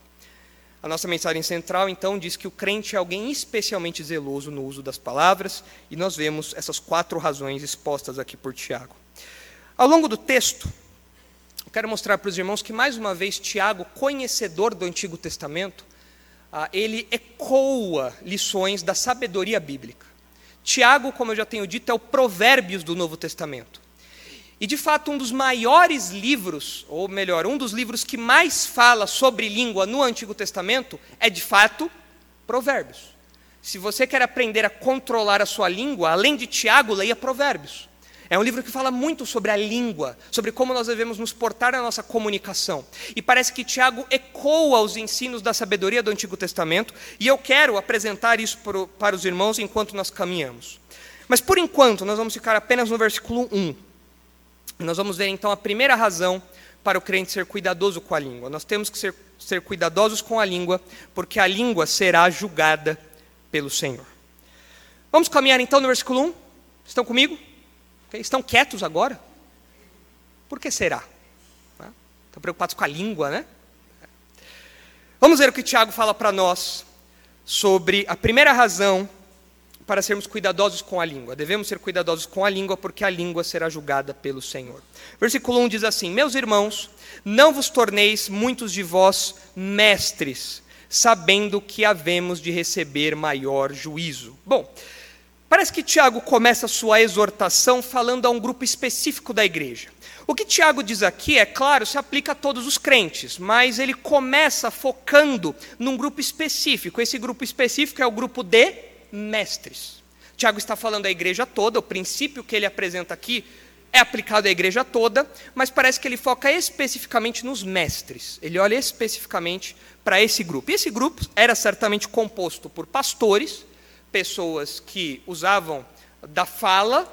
A nossa mensagem central, então, diz que o crente é alguém especialmente zeloso no uso das palavras, e nós vemos essas quatro razões expostas aqui por Tiago. Ao longo do texto, eu quero mostrar para os irmãos que, mais uma vez, Tiago, conhecedor do Antigo Testamento, ah, ele ecoa lições da sabedoria bíblica. Tiago, como eu já tenho dito, é o Provérbios do Novo Testamento. E de fato, um dos maiores livros, ou melhor, um dos livros que mais fala sobre língua no Antigo Testamento é de fato Provérbios. Se você quer aprender a controlar a sua língua, além de Tiago, leia Provérbios. É um livro que fala muito sobre a língua, sobre como nós devemos nos portar na nossa comunicação. E parece que Tiago ecoa os ensinos da sabedoria do Antigo Testamento, e eu quero apresentar isso para os irmãos enquanto nós caminhamos. Mas por enquanto, nós vamos ficar apenas no versículo 1. Nós vamos ver então a primeira razão para o crente ser cuidadoso com a língua. Nós temos que ser, ser cuidadosos com a língua, porque a língua será julgada pelo Senhor. Vamos caminhar então no versículo 1? Estão comigo? Estão quietos agora? Por que será? Estão preocupados com a língua, né? Vamos ver o que Tiago fala para nós sobre a primeira razão para sermos cuidadosos com a língua. Devemos ser cuidadosos com a língua, porque a língua será julgada pelo Senhor. Versículo 1 diz assim: Meus irmãos, não vos torneis muitos de vós mestres, sabendo que havemos de receber maior juízo. Bom, parece que Tiago começa a sua exortação falando a um grupo específico da igreja. O que Tiago diz aqui, é claro, se aplica a todos os crentes, mas ele começa focando num grupo específico. Esse grupo específico é o grupo de mestres. Tiago está falando à igreja toda, o princípio que ele apresenta aqui é aplicado à igreja toda, mas parece que ele foca especificamente nos mestres. Ele olha especificamente para esse grupo. E esse grupo era certamente composto por pastores, pessoas que usavam da fala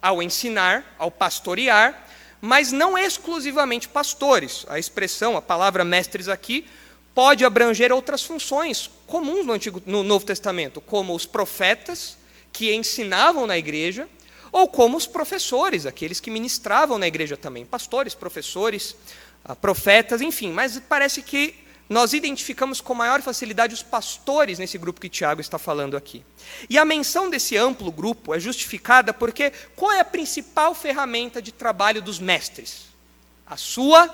ao ensinar, ao pastorear, mas não exclusivamente pastores. A expressão, a palavra mestres aqui, pode abranger outras funções comuns no, Antigo, no Novo Testamento, como os profetas que ensinavam na igreja, ou como os professores, aqueles que ministravam na igreja também, pastores, professores, ah, profetas, enfim. Mas parece que nós identificamos com maior facilidade os pastores nesse grupo que Tiago está falando aqui. E a menção desse amplo grupo é justificada porque qual é a principal ferramenta de trabalho dos mestres? A sua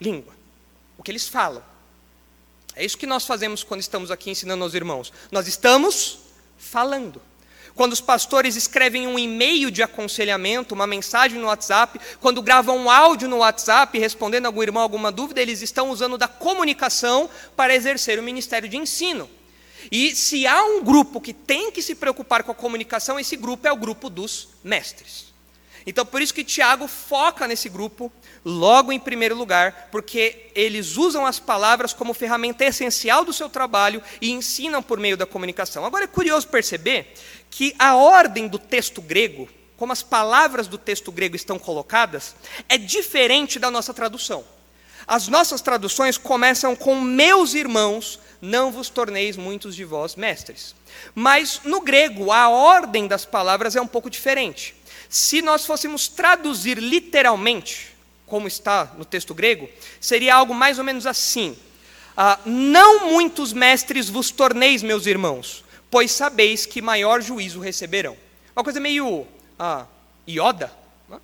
língua, o que eles falam. É isso que nós fazemos quando estamos aqui ensinando aos irmãos. Nós estamos falando. Quando os pastores escrevem um e-mail de aconselhamento, uma mensagem no WhatsApp, quando gravam um áudio no WhatsApp respondendo a algum irmão alguma dúvida, eles estão usando da comunicação para exercer o ministério de ensino. E se há um grupo que tem que se preocupar com a comunicação, esse grupo é o grupo dos mestres. Então, por isso que Tiago foca nesse grupo, logo em primeiro lugar, porque eles usam as palavras como ferramenta essencial do seu trabalho e ensinam por meio da comunicação. Agora é curioso perceber que a ordem do texto grego, como as palavras do texto grego estão colocadas, é diferente da nossa tradução. As nossas traduções começam com meus irmãos, não vos torneis muitos de vós mestres. Mas no grego, a ordem das palavras é um pouco diferente. Se nós fôssemos traduzir literalmente, como está no texto grego, seria algo mais ou menos assim: ah, Não muitos mestres vos torneis, meus irmãos, pois sabeis que maior juízo receberão. Uma coisa meio ah, ioda. Né?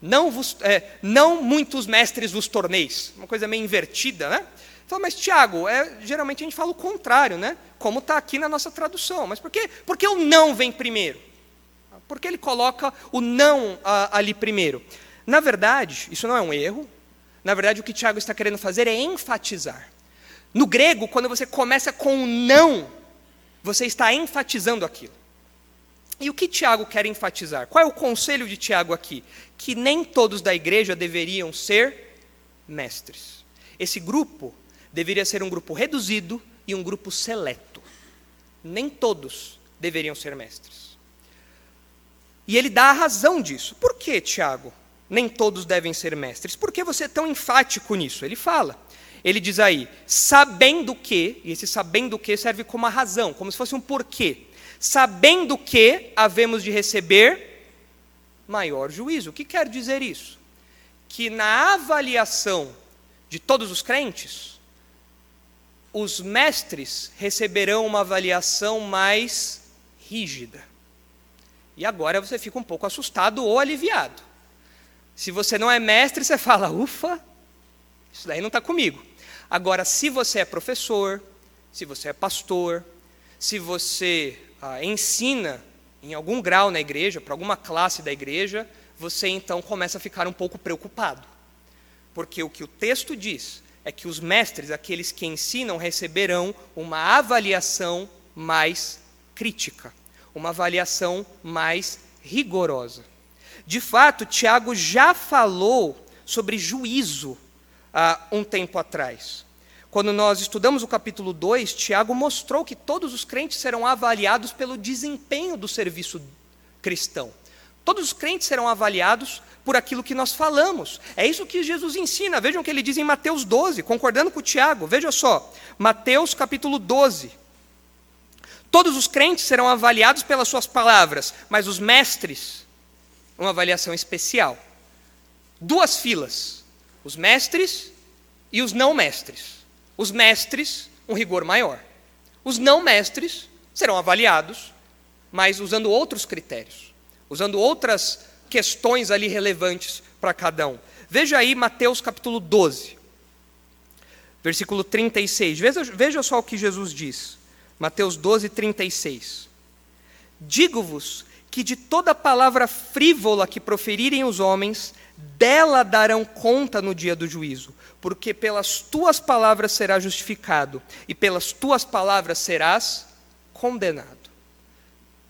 Não, vos, é, não muitos mestres vos torneis. Uma coisa meio invertida, né? Então, mas Tiago, é, geralmente a gente fala o contrário, né? Como está aqui na nossa tradução. Mas por que, por que o não vem primeiro? Por que ele coloca o não a, ali primeiro? Na verdade, isso não é um erro. Na verdade, o que Tiago está querendo fazer é enfatizar. No grego, quando você começa com o não, você está enfatizando aquilo. E o que Tiago quer enfatizar? Qual é o conselho de Tiago aqui? Que nem todos da igreja deveriam ser mestres. Esse grupo deveria ser um grupo reduzido e um grupo seleto. Nem todos deveriam ser mestres. E ele dá a razão disso. Por que, Tiago? Nem todos devem ser mestres. Por que você é tão enfático nisso? Ele fala. Ele diz aí, sabendo que, e esse sabendo que serve como a razão, como se fosse um porquê. Sabendo que havemos de receber maior juízo. O que quer dizer isso? Que na avaliação de todos os crentes, os mestres receberão uma avaliação mais rígida. E agora você fica um pouco assustado ou aliviado. Se você não é mestre, você fala, ufa, isso daí não está comigo. Agora, se você é professor, se você é pastor, se você ah, ensina em algum grau na igreja, para alguma classe da igreja, você então começa a ficar um pouco preocupado. Porque o que o texto diz é que os mestres, aqueles que ensinam, receberão uma avaliação mais crítica, uma avaliação mais rigorosa. De fato, Tiago já falou sobre juízo há um tempo atrás. Quando nós estudamos o capítulo 2, Tiago mostrou que todos os crentes serão avaliados pelo desempenho do serviço cristão. Todos os crentes serão avaliados por aquilo que nós falamos. É isso que Jesus ensina. Vejam o que ele diz em Mateus 12, concordando com Tiago. Veja só, Mateus capítulo 12. Todos os crentes serão avaliados pelas suas palavras, mas os mestres, uma avaliação especial. Duas filas: os mestres e os não mestres. Os mestres, um rigor maior. Os não mestres serão avaliados, mas usando outros critérios, usando outras questões ali relevantes para cada um. Veja aí Mateus capítulo 12, versículo 36. Veja, veja só o que Jesus diz. Mateus 12, 36. Digo-vos que de toda palavra frívola que proferirem os homens, dela darão conta no dia do juízo, porque pelas tuas palavras serás justificado, e pelas tuas palavras serás condenado.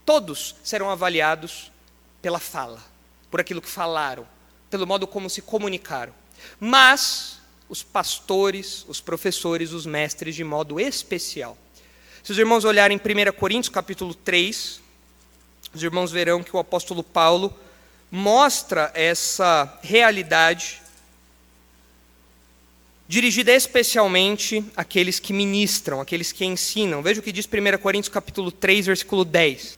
Todos serão avaliados pela fala por aquilo que falaram, pelo modo como se comunicaram. Mas os pastores, os professores, os mestres de modo especial. Se os irmãos olharem 1 Coríntios capítulo 3, os irmãos verão que o apóstolo Paulo mostra essa realidade dirigida especialmente àqueles que ministram, àqueles que ensinam. Veja o que diz 1 Coríntios capítulo 3, versículo 10.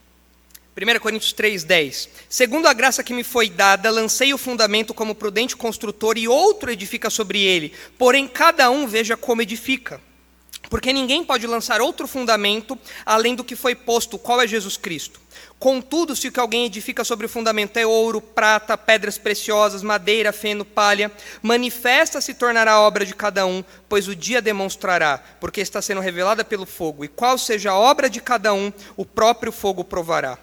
1 Coríntios 3,10. Segundo a graça que me foi dada, lancei o fundamento como prudente construtor e outro edifica sobre ele. Porém, cada um veja como edifica. Porque ninguém pode lançar outro fundamento além do que foi posto, qual é Jesus Cristo. Contudo, se o que alguém edifica sobre o fundamento é ouro, prata, pedras preciosas, madeira, feno, palha, manifesta se tornará a obra de cada um, pois o dia demonstrará, porque está sendo revelada pelo fogo. E qual seja a obra de cada um, o próprio fogo provará.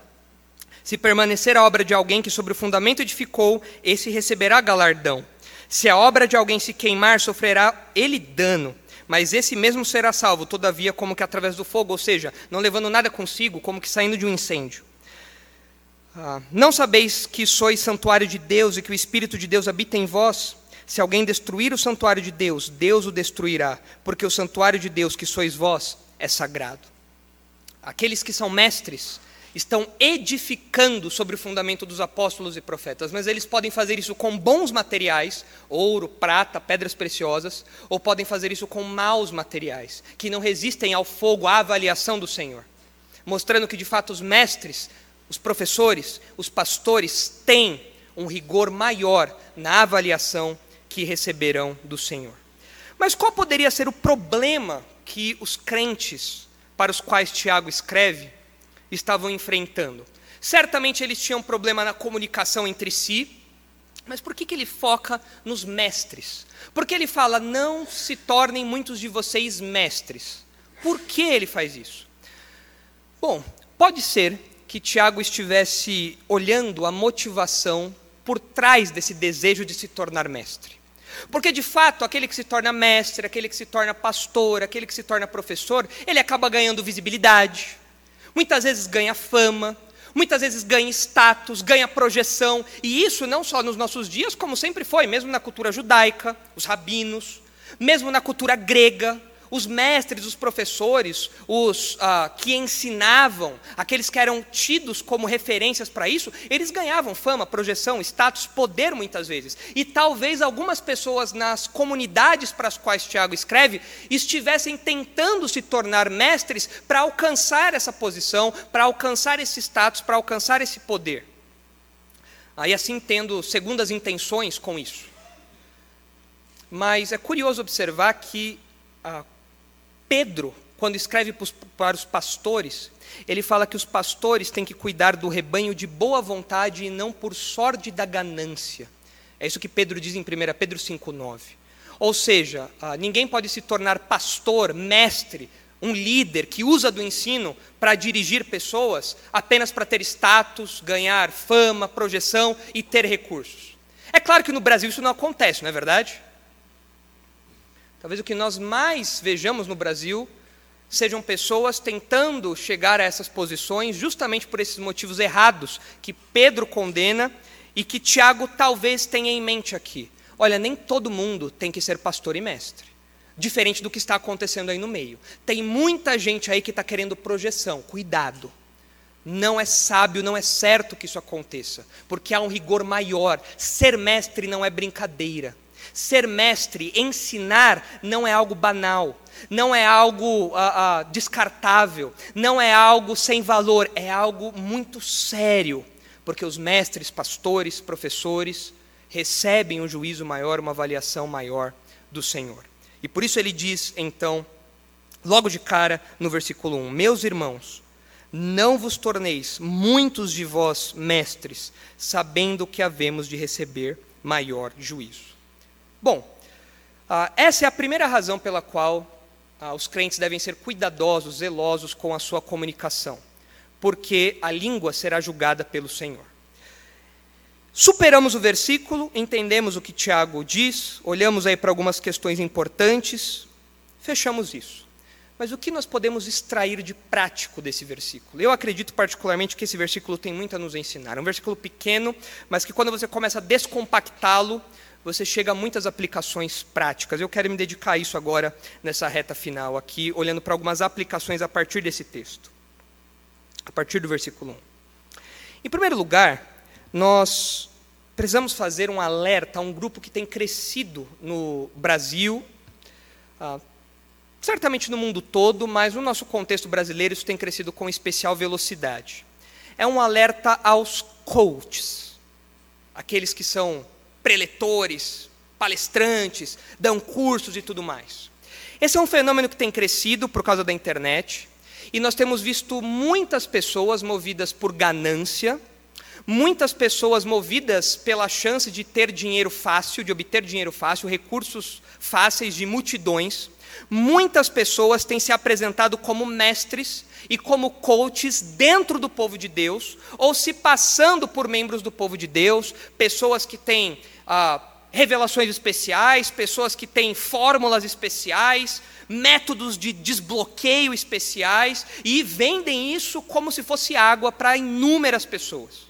Se permanecer a obra de alguém que sobre o fundamento edificou, esse receberá galardão. Se a obra de alguém se queimar, sofrerá ele dano, mas esse mesmo será salvo, todavia, como que através do fogo, ou seja, não levando nada consigo, como que saindo de um incêndio. Ah, não sabeis que sois santuário de Deus e que o Espírito de Deus habita em vós? Se alguém destruir o santuário de Deus, Deus o destruirá, porque o santuário de Deus, que sois vós, é sagrado. Aqueles que são mestres, estão edificando sobre o fundamento dos apóstolos e profetas, mas eles podem fazer isso com bons materiais, ouro, prata, pedras preciosas, ou podem fazer isso com maus materiais, que não resistem ao fogo, à avaliação do Senhor. Mostrando que de fato os mestres, os professores, os pastores têm um rigor maior na avaliação que receberão do Senhor. Mas qual poderia ser o problema que os crentes para os quais Tiago escreve estavam enfrentando. Certamente eles tinham problema na comunicação entre si, mas por que, que ele foca nos mestres? Porque ele fala: não se tornem muitos de vocês mestres. Por que ele faz isso? Bom, pode ser que Tiago estivesse olhando a motivação por trás desse desejo de se tornar mestre. Porque de fato, aquele que se torna mestre, aquele que se torna pastor, aquele que se torna professor, ele acaba ganhando visibilidade, Muitas vezes ganha fama, muitas vezes ganha status, ganha projeção, e isso não só nos nossos dias, como sempre foi, mesmo na cultura judaica, os rabinos, mesmo na cultura grega, os mestres, os professores, os ah, que ensinavam, aqueles que eram tidos como referências para isso, eles ganhavam fama, projeção, status, poder muitas vezes. E talvez algumas pessoas nas comunidades para as quais Tiago escreve estivessem tentando se tornar mestres para alcançar essa posição, para alcançar esse status, para alcançar esse poder. Aí assim tendo segundas intenções com isso. Mas é curioso observar que ah, Pedro, quando escreve para os pastores, ele fala que os pastores têm que cuidar do rebanho de boa vontade e não por sorte da ganância. É isso que Pedro diz em 1 Pedro 5,9. Ou seja, ah, ninguém pode se tornar pastor, mestre, um líder que usa do ensino para dirigir pessoas apenas para ter status, ganhar fama, projeção e ter recursos. É claro que no Brasil isso não acontece, não é verdade? Talvez o que nós mais vejamos no Brasil sejam pessoas tentando chegar a essas posições justamente por esses motivos errados que Pedro condena e que Tiago talvez tenha em mente aqui. Olha, nem todo mundo tem que ser pastor e mestre. Diferente do que está acontecendo aí no meio. Tem muita gente aí que está querendo projeção. Cuidado. Não é sábio, não é certo que isso aconteça, porque há um rigor maior. Ser mestre não é brincadeira. Ser mestre, ensinar, não é algo banal não é algo ah, ah, descartável, não é algo sem valor, é algo muito sério, porque os mestres, pastores, professores recebem um juízo maior, uma avaliação maior do Senhor. E por isso ele diz, então, logo de cara, no versículo 1: Meus irmãos, não vos torneis muitos de vós mestres, sabendo que havemos de receber maior juízo. Bom, ah, essa é a primeira razão pela qual ah, os crentes devem ser cuidadosos, zelosos com a sua comunicação, porque a língua será julgada pelo Senhor. Superamos o versículo, entendemos o que Tiago diz, olhamos aí para algumas questões importantes, fechamos isso. Mas o que nós podemos extrair de prático desse versículo? Eu acredito particularmente que esse versículo tem muito a nos ensinar. É um versículo pequeno, mas que quando você começa a descompactá-lo, você chega a muitas aplicações práticas. Eu quero me dedicar a isso agora, nessa reta final aqui, olhando para algumas aplicações a partir desse texto. A partir do versículo 1. Em primeiro lugar, nós precisamos fazer um alerta a um grupo que tem crescido no Brasil, ah, certamente no mundo todo, mas no nosso contexto brasileiro isso tem crescido com especial velocidade. É um alerta aos coaches, aqueles que são preletores, palestrantes, dão cursos e tudo mais. Esse é um fenômeno que tem crescido por causa da internet, e nós temos visto muitas pessoas movidas por ganância, muitas pessoas movidas pela chance de ter dinheiro fácil, de obter dinheiro fácil, recursos fáceis de multidões. Muitas pessoas têm se apresentado como mestres e como coaches dentro do povo de Deus, ou se passando por membros do povo de Deus, pessoas que têm ah, revelações especiais, pessoas que têm fórmulas especiais, métodos de desbloqueio especiais e vendem isso como se fosse água para inúmeras pessoas.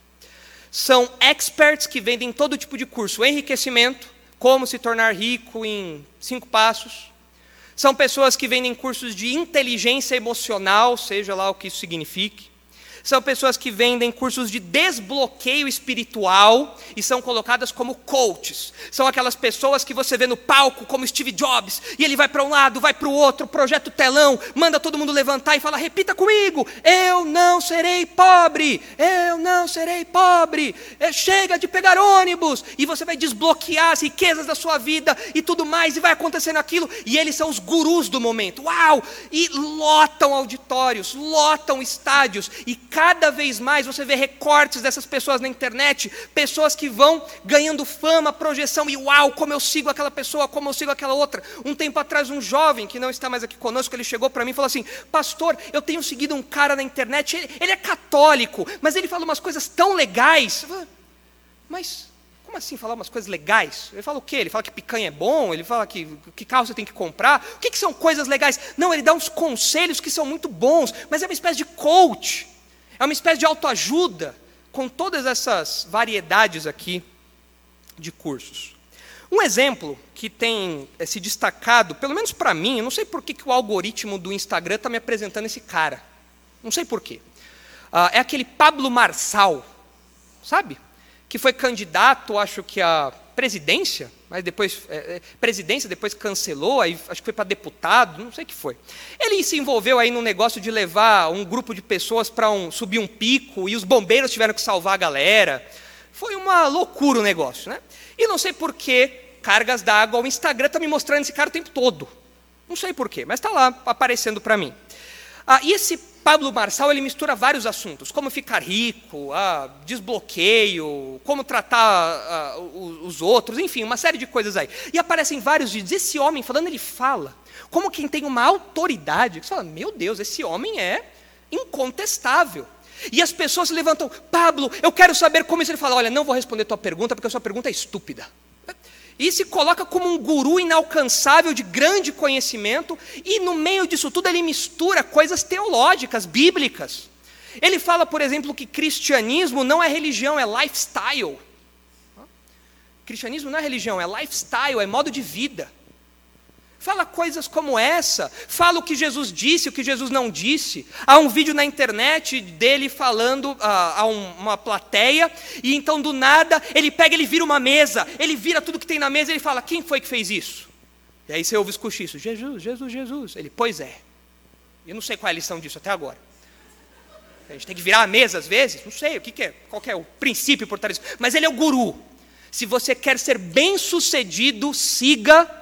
São experts que vendem todo tipo de curso, enriquecimento, como se tornar rico em cinco passos. São pessoas que vendem cursos de inteligência emocional, seja lá o que isso signifique são pessoas que vendem cursos de desbloqueio espiritual e são colocadas como coaches. São aquelas pessoas que você vê no palco, como Steve Jobs, e ele vai para um lado, vai para o outro, projeta o telão, manda todo mundo levantar e fala: repita comigo, eu não serei pobre, eu não serei pobre, é, chega de pegar ônibus, e você vai desbloquear as riquezas da sua vida e tudo mais, e vai acontecendo aquilo, e eles são os gurus do momento, uau! E lotam auditórios, lotam estádios, e cada vez mais você vê recortes dessas pessoas na internet, pessoas que vão ganhando fama, projeção, e uau, como eu sigo aquela pessoa, como eu sigo aquela outra. Um tempo atrás, um jovem que não está mais aqui conosco, ele chegou para mim e falou assim: Pastor, eu tenho seguido um cara na internet, ele, ele é católico, mas ele fala umas coisas tão legais. Mas como assim falar umas coisas legais? Ele fala o quê? Ele fala que picanha é bom, ele fala que, que carro você tem que comprar. O que, que são coisas legais? Não, ele dá uns conselhos que são muito bons, mas é uma espécie de coach. É uma espécie de autoajuda com todas essas variedades aqui de cursos. Um exemplo que tem é, se destacado, pelo menos para mim, eu não sei por que, que o algoritmo do Instagram está me apresentando esse cara. Não sei por quê. Uh, é aquele Pablo Marçal, sabe? Que foi candidato, acho que a presidência, mas depois é, é, presidência, depois cancelou, aí acho que foi para deputado, não sei o que foi. Ele se envolveu aí no negócio de levar um grupo de pessoas para um, subir um pico e os bombeiros tiveram que salvar a galera. Foi uma loucura o negócio, né? E não sei por que cargas d'água, o Instagram está me mostrando esse cara o tempo todo. Não sei porquê, mas está lá aparecendo para mim. Ah, e esse Pablo Marçal ele mistura vários assuntos, como ficar rico, ah, desbloqueio, como tratar ah, os outros, enfim, uma série de coisas aí. E aparecem vários vídeos. Esse homem falando, ele fala como quem tem uma autoridade. Você fala, meu Deus, esse homem é incontestável. E as pessoas se levantam, Pablo, eu quero saber como isso. Ele fala, olha, não vou responder tua pergunta porque a sua pergunta é estúpida e se coloca como um guru inalcançável de grande conhecimento, e no meio disso tudo ele mistura coisas teológicas, bíblicas. Ele fala, por exemplo, que cristianismo não é religião, é lifestyle. Cristianismo não é religião, é lifestyle, é modo de vida. Fala coisas como essa, fala o que Jesus disse, o que Jesus não disse. Há um vídeo na internet dele falando a, a uma plateia, e então do nada ele pega, ele vira uma mesa, ele vira tudo que tem na mesa e ele fala: Quem foi que fez isso? E aí você ouve os cochichos: Jesus, Jesus, Jesus. Ele, pois é. Eu não sei qual é a lição disso até agora. A gente tem que virar a mesa às vezes? Não sei, o que, que é? Qual que é o princípio por trás disso? Mas ele é o guru. Se você quer ser bem sucedido, siga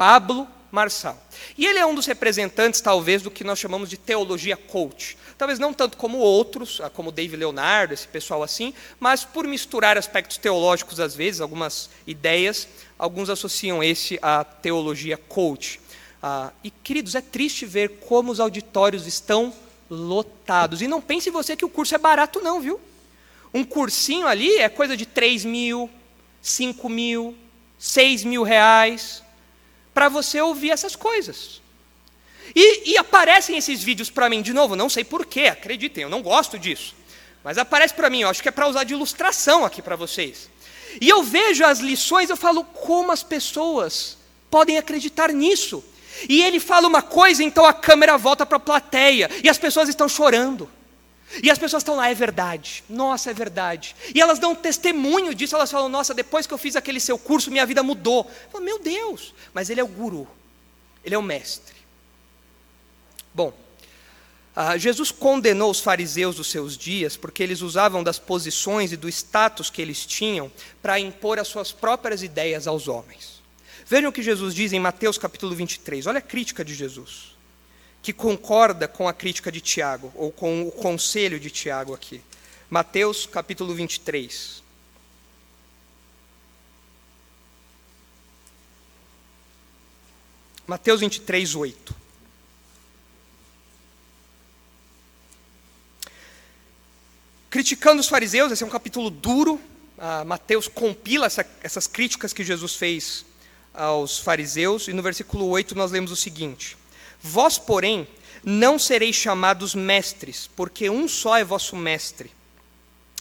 Pablo Marçal. E ele é um dos representantes, talvez, do que nós chamamos de teologia coach. Talvez não tanto como outros, ah, como Dave Leonardo, esse pessoal assim, mas por misturar aspectos teológicos às vezes, algumas ideias, alguns associam esse à teologia coach. Ah, e, queridos, é triste ver como os auditórios estão lotados. E não pense você que o curso é barato, não, viu? Um cursinho ali é coisa de 3 mil, 5 mil, 6 mil reais para você ouvir essas coisas. E, e aparecem esses vídeos para mim, de novo, não sei porquê, acreditem, eu não gosto disso. Mas aparece para mim, eu acho que é para usar de ilustração aqui para vocês. E eu vejo as lições, eu falo, como as pessoas podem acreditar nisso? E ele fala uma coisa, então a câmera volta para a plateia, e as pessoas estão chorando. E as pessoas estão lá, é verdade, nossa, é verdade. E elas dão testemunho disso, elas falam, nossa, depois que eu fiz aquele seu curso, minha vida mudou. Falo, Meu Deus, mas ele é o guru, ele é o mestre. Bom, ah, Jesus condenou os fariseus dos seus dias porque eles usavam das posições e do status que eles tinham para impor as suas próprias ideias aos homens. Vejam o que Jesus diz em Mateus capítulo 23, olha a crítica de Jesus que concorda com a crítica de Tiago, ou com o conselho de Tiago aqui. Mateus capítulo 23. Mateus 23, 8. Criticando os fariseus, esse é um capítulo duro. Ah, Mateus compila essa, essas críticas que Jesus fez aos fariseus, e no versículo 8 nós lemos o seguinte: Vós, porém, não sereis chamados mestres, porque um só é vosso mestre,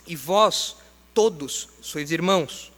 e vós todos sois irmãos.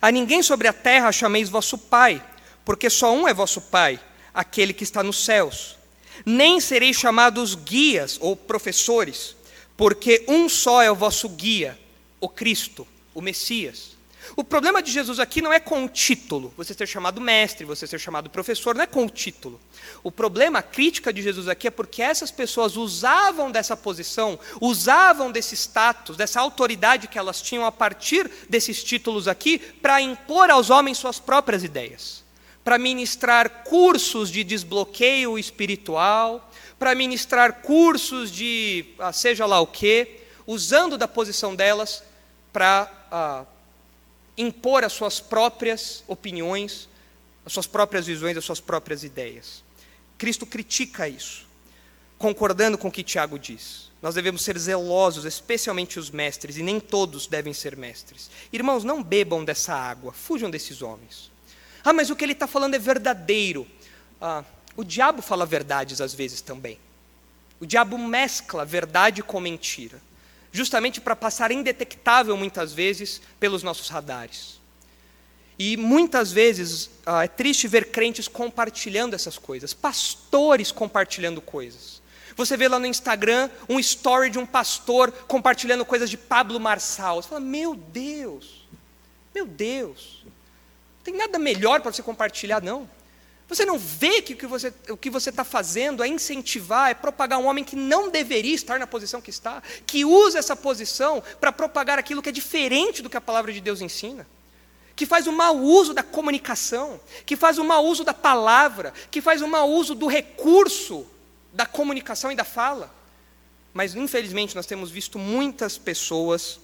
A ninguém sobre a terra chameis vosso pai, porque só um é vosso pai, aquele que está nos céus. Nem sereis chamados guias ou professores, porque um só é o vosso guia, o Cristo, o Messias. O problema de Jesus aqui não é com o título, você ser chamado mestre, você ser chamado professor, não é com o título. O problema, a crítica de Jesus aqui é porque essas pessoas usavam dessa posição, usavam desse status, dessa autoridade que elas tinham a partir desses títulos aqui, para impor aos homens suas próprias ideias, para ministrar cursos de desbloqueio espiritual, para ministrar cursos de ah, seja lá o que, usando da posição delas para. Ah, impor as suas próprias opiniões, as suas próprias visões, as suas próprias ideias. Cristo critica isso, concordando com o que Tiago diz. Nós devemos ser zelosos, especialmente os mestres, e nem todos devem ser mestres. Irmãos, não bebam dessa água, fujam desses homens. Ah, mas o que ele está falando é verdadeiro. Ah, o diabo fala verdades às vezes também. O diabo mescla verdade com mentira justamente para passar indetectável muitas vezes pelos nossos radares. E muitas vezes ah, é triste ver crentes compartilhando essas coisas, pastores compartilhando coisas. Você vê lá no Instagram um story de um pastor compartilhando coisas de Pablo Marçal. Você fala, meu Deus, meu Deus, não tem nada melhor para você compartilhar, não. Você não vê que o que você está fazendo é incentivar, é propagar um homem que não deveria estar na posição que está, que usa essa posição para propagar aquilo que é diferente do que a palavra de Deus ensina, que faz o mau uso da comunicação, que faz o mau uso da palavra, que faz o mau uso do recurso da comunicação e da fala. Mas, infelizmente, nós temos visto muitas pessoas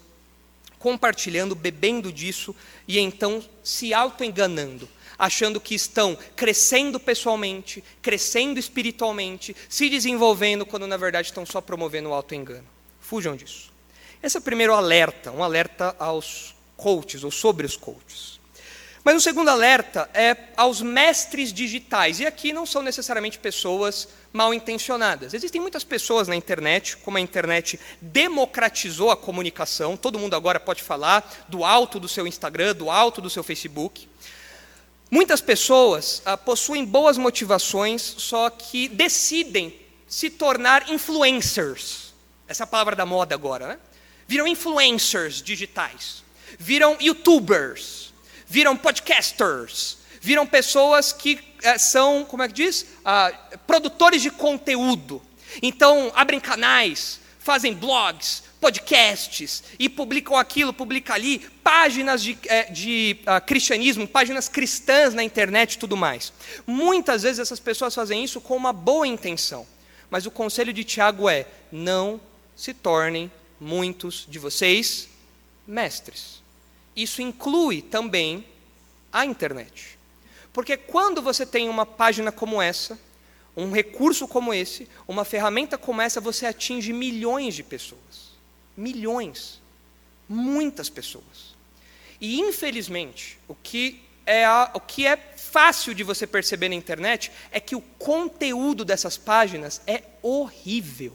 compartilhando, bebendo disso e então se auto-enganando, achando que estão crescendo pessoalmente, crescendo espiritualmente, se desenvolvendo, quando na verdade estão só promovendo o auto-engano. Fujam disso. Esse é o primeiro alerta, um alerta aos coaches ou sobre os coaches. Mas o segundo alerta é aos mestres digitais. E aqui não são necessariamente pessoas mal intencionadas. Existem muitas pessoas na internet, como a internet democratizou a comunicação, todo mundo agora pode falar do alto do seu Instagram, do alto do seu Facebook. Muitas pessoas ah, possuem boas motivações, só que decidem se tornar influencers. Essa é a palavra da moda agora, né? Viram influencers digitais, viram youtubers viram podcasters, viram pessoas que é, são, como é que diz? Ah, produtores de conteúdo. Então, abrem canais, fazem blogs, podcasts, e publicam aquilo, publicam ali, páginas de, é, de uh, cristianismo, páginas cristãs na internet e tudo mais. Muitas vezes essas pessoas fazem isso com uma boa intenção, mas o conselho de Tiago é: não se tornem muitos de vocês mestres. Isso inclui também a internet. Porque quando você tem uma página como essa, um recurso como esse, uma ferramenta como essa, você atinge milhões de pessoas. Milhões. Muitas pessoas. E, infelizmente, o que é, a, o que é fácil de você perceber na internet é que o conteúdo dessas páginas é horrível.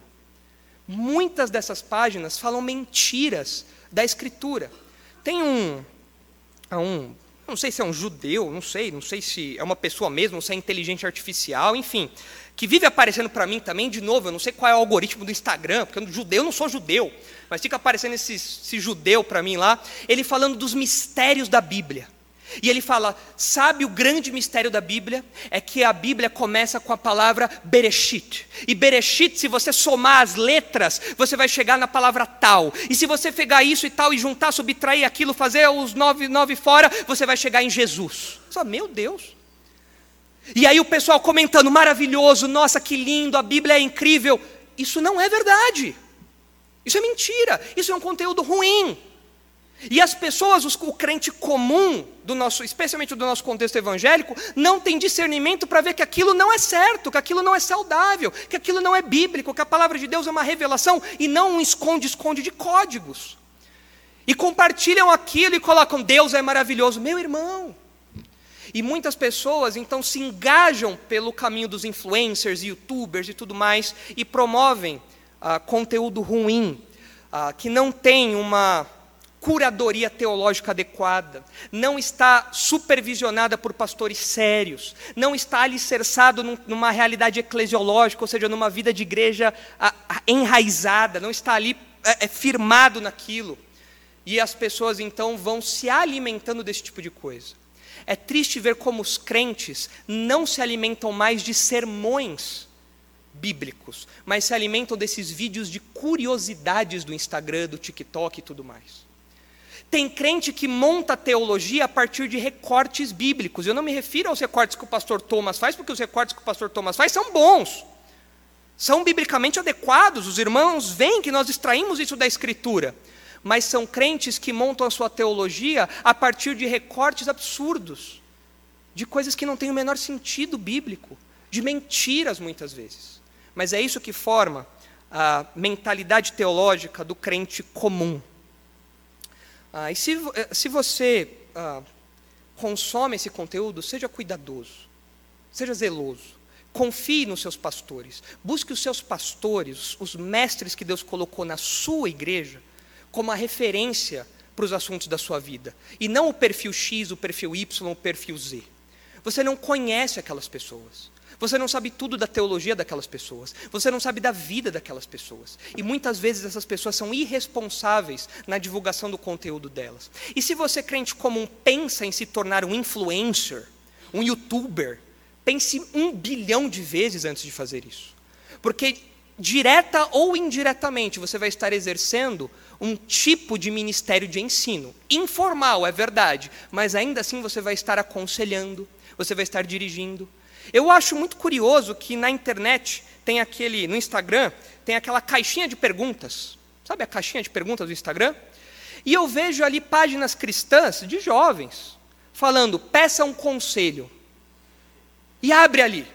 Muitas dessas páginas falam mentiras da Escritura. Tem um, um, não sei se é um judeu, não sei, não sei se é uma pessoa mesmo, se é inteligente artificial, enfim, que vive aparecendo para mim também, de novo, eu não sei qual é o algoritmo do Instagram, porque eu, judeu, eu não sou judeu, mas fica aparecendo esse, esse judeu para mim lá, ele falando dos mistérios da Bíblia. E ele fala: sabe o grande mistério da Bíblia? É que a Bíblia começa com a palavra Bereshit. E Bereshit, se você somar as letras, você vai chegar na palavra tal. E se você pegar isso e tal e juntar, subtrair aquilo, fazer os nove, nove fora, você vai chegar em Jesus. Só, meu Deus. E aí o pessoal comentando: maravilhoso, nossa, que lindo, a Bíblia é incrível. Isso não é verdade. Isso é mentira. Isso é um conteúdo ruim. E as pessoas, o crente comum, do nosso, especialmente do nosso contexto evangélico, não tem discernimento para ver que aquilo não é certo, que aquilo não é saudável, que aquilo não é bíblico, que a palavra de Deus é uma revelação e não um esconde-esconde de códigos. E compartilham aquilo e colocam, Deus é maravilhoso. Meu irmão, e muitas pessoas então se engajam pelo caminho dos influencers, youtubers e tudo mais e promovem ah, conteúdo ruim, ah, que não tem uma curadoria teológica adequada, não está supervisionada por pastores sérios, não está alicerçado num, numa realidade eclesiológica, ou seja, numa vida de igreja a, a, enraizada, não está ali é, é, firmado naquilo. E as pessoas então vão se alimentando desse tipo de coisa. É triste ver como os crentes não se alimentam mais de sermões bíblicos, mas se alimentam desses vídeos de curiosidades do Instagram, do TikTok e tudo mais. Tem crente que monta teologia a partir de recortes bíblicos. Eu não me refiro aos recortes que o pastor Thomas faz, porque os recortes que o pastor Thomas faz são bons. São biblicamente adequados. Os irmãos veem que nós extraímos isso da Escritura. Mas são crentes que montam a sua teologia a partir de recortes absurdos, de coisas que não têm o menor sentido bíblico, de mentiras muitas vezes. Mas é isso que forma a mentalidade teológica do crente comum. Ah, e se, eh, se você ah, consome esse conteúdo, seja cuidadoso, seja zeloso, confie nos seus pastores, busque os seus pastores, os mestres que Deus colocou na sua igreja, como a referência para os assuntos da sua vida, e não o perfil X, o perfil Y, o perfil Z. Você não conhece aquelas pessoas. Você não sabe tudo da teologia daquelas pessoas. Você não sabe da vida daquelas pessoas. E muitas vezes essas pessoas são irresponsáveis na divulgação do conteúdo delas. E se você, crente comum, pensa em se tornar um influencer, um youtuber, pense um bilhão de vezes antes de fazer isso. Porque direta ou indiretamente, você vai estar exercendo um tipo de ministério de ensino. Informal, é verdade, mas ainda assim você vai estar aconselhando, você vai estar dirigindo. Eu acho muito curioso que na internet tem aquele, no Instagram, tem aquela caixinha de perguntas. Sabe a caixinha de perguntas do Instagram? E eu vejo ali páginas cristãs de jovens falando: peça um conselho. E abre ali.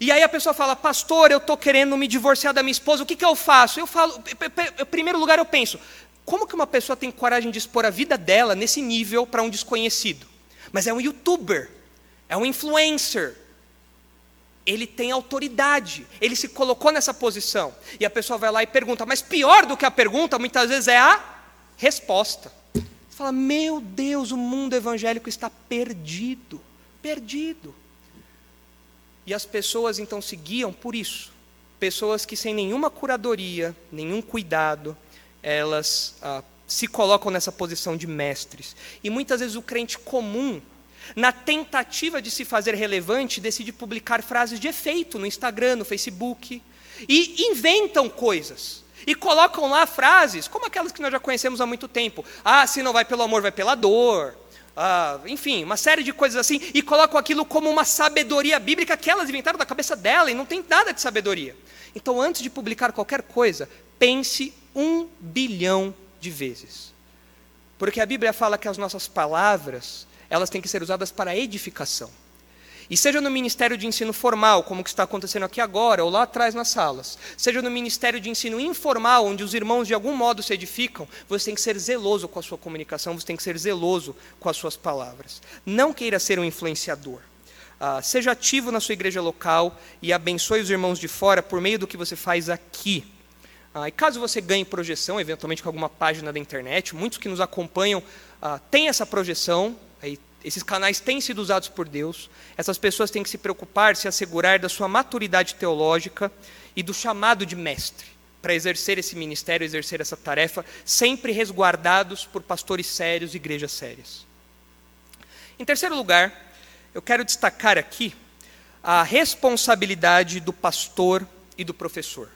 E aí a pessoa fala, pastor, eu estou querendo me divorciar da minha esposa, o que, que eu faço? Eu falo, em primeiro lugar eu penso, como que uma pessoa tem coragem de expor a vida dela nesse nível para um desconhecido? Mas é um youtuber, é um influencer. Ele tem autoridade, ele se colocou nessa posição. E a pessoa vai lá e pergunta, mas pior do que a pergunta, muitas vezes é a resposta. Você fala, meu Deus, o mundo evangélico está perdido, perdido. E as pessoas então seguiam por isso. Pessoas que sem nenhuma curadoria, nenhum cuidado, elas ah, se colocam nessa posição de mestres. E muitas vezes o crente comum, na tentativa de se fazer relevante, decide publicar frases de efeito no Instagram, no Facebook, e inventam coisas. E colocam lá frases, como aquelas que nós já conhecemos há muito tempo. Ah, se não vai pelo amor, vai pela dor ah, enfim, uma série de coisas assim, e colocam aquilo como uma sabedoria bíblica que elas inventaram da cabeça dela, e não tem nada de sabedoria. Então, antes de publicar qualquer coisa, pense um bilhão de vezes. Porque a Bíblia fala que as nossas palavras, elas têm que ser usadas para edificação. E seja no ministério de ensino formal, como que está acontecendo aqui agora, ou lá atrás nas salas, seja no ministério de ensino informal, onde os irmãos de algum modo se edificam, você tem que ser zeloso com a sua comunicação, você tem que ser zeloso com as suas palavras. Não queira ser um influenciador. Ah, seja ativo na sua igreja local e abençoe os irmãos de fora por meio do que você faz aqui. Ah, e caso você ganhe projeção, eventualmente com alguma página da internet, muitos que nos acompanham ah, têm essa projeção, esses canais têm sido usados por Deus. Essas pessoas têm que se preocupar, se assegurar da sua maturidade teológica e do chamado de mestre para exercer esse ministério, exercer essa tarefa, sempre resguardados por pastores sérios e igrejas sérias. Em terceiro lugar, eu quero destacar aqui a responsabilidade do pastor e do professor.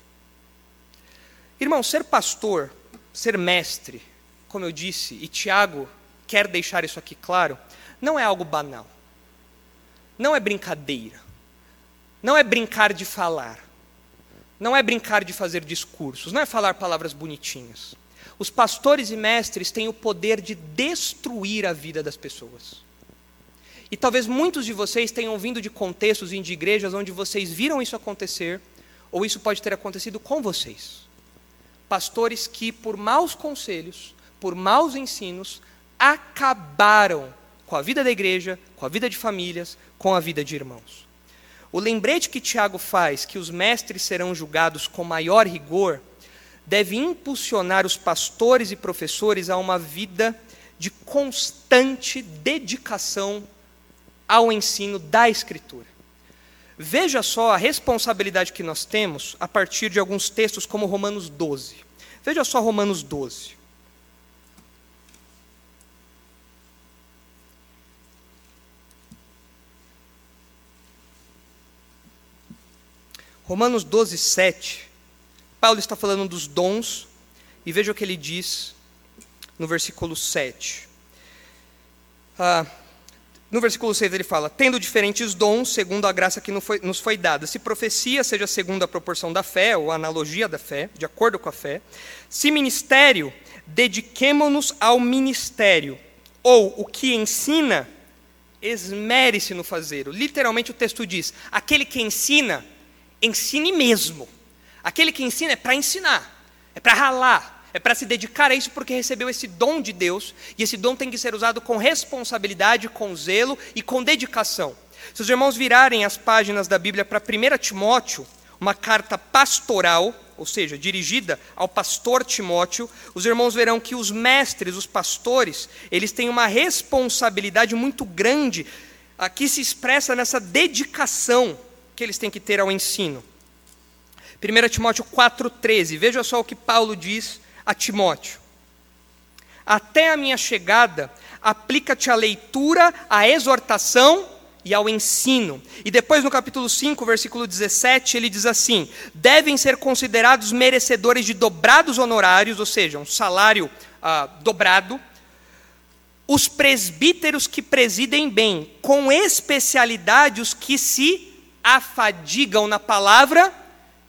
Irmão, ser pastor, ser mestre, como eu disse, e Tiago quer deixar isso aqui claro, não é algo banal. Não é brincadeira. Não é brincar de falar. Não é brincar de fazer discursos. Não é falar palavras bonitinhas. Os pastores e mestres têm o poder de destruir a vida das pessoas. E talvez muitos de vocês tenham vindo de contextos e de igrejas onde vocês viram isso acontecer, ou isso pode ter acontecido com vocês. Pastores que, por maus conselhos, por maus ensinos, acabaram com a vida da igreja, com a vida de famílias, com a vida de irmãos. O lembrete que Tiago faz, que os mestres serão julgados com maior rigor, deve impulsionar os pastores e professores a uma vida de constante dedicação ao ensino da Escritura. Veja só a responsabilidade que nós temos a partir de alguns textos como Romanos 12. Veja só Romanos 12. Romanos 12, 7, Paulo está falando dos dons, e veja o que ele diz no versículo 7. Ah, no versículo 6 ele fala: Tendo diferentes dons, segundo a graça que nos foi, dada. Se profecia, seja segundo a proporção da fé, ou analogia da fé, de acordo com a fé. Se ministério, dediquemo-nos ao ministério. Ou o que ensina, esmere-se no fazer. Literalmente o texto diz: aquele que ensina, ensine mesmo. Aquele que ensina é para ensinar, é para ralar, é para se dedicar a isso porque recebeu esse dom de Deus, e esse dom tem que ser usado com responsabilidade, com zelo e com dedicação. Se os irmãos virarem as páginas da Bíblia para 1 Timóteo, uma carta pastoral, ou seja, dirigida ao pastor Timóteo, os irmãos verão que os mestres, os pastores, eles têm uma responsabilidade muito grande, aqui se expressa nessa dedicação que eles têm que ter ao ensino. 1 Timóteo 4,13, veja só o que Paulo diz a Timóteo. Até a minha chegada, aplica-te a leitura, a exortação e ao ensino. E depois, no capítulo 5, versículo 17, ele diz assim: devem ser considerados merecedores de dobrados honorários, ou seja, um salário ah, dobrado, os presbíteros que presidem bem, com especialidade os que se afadigam na palavra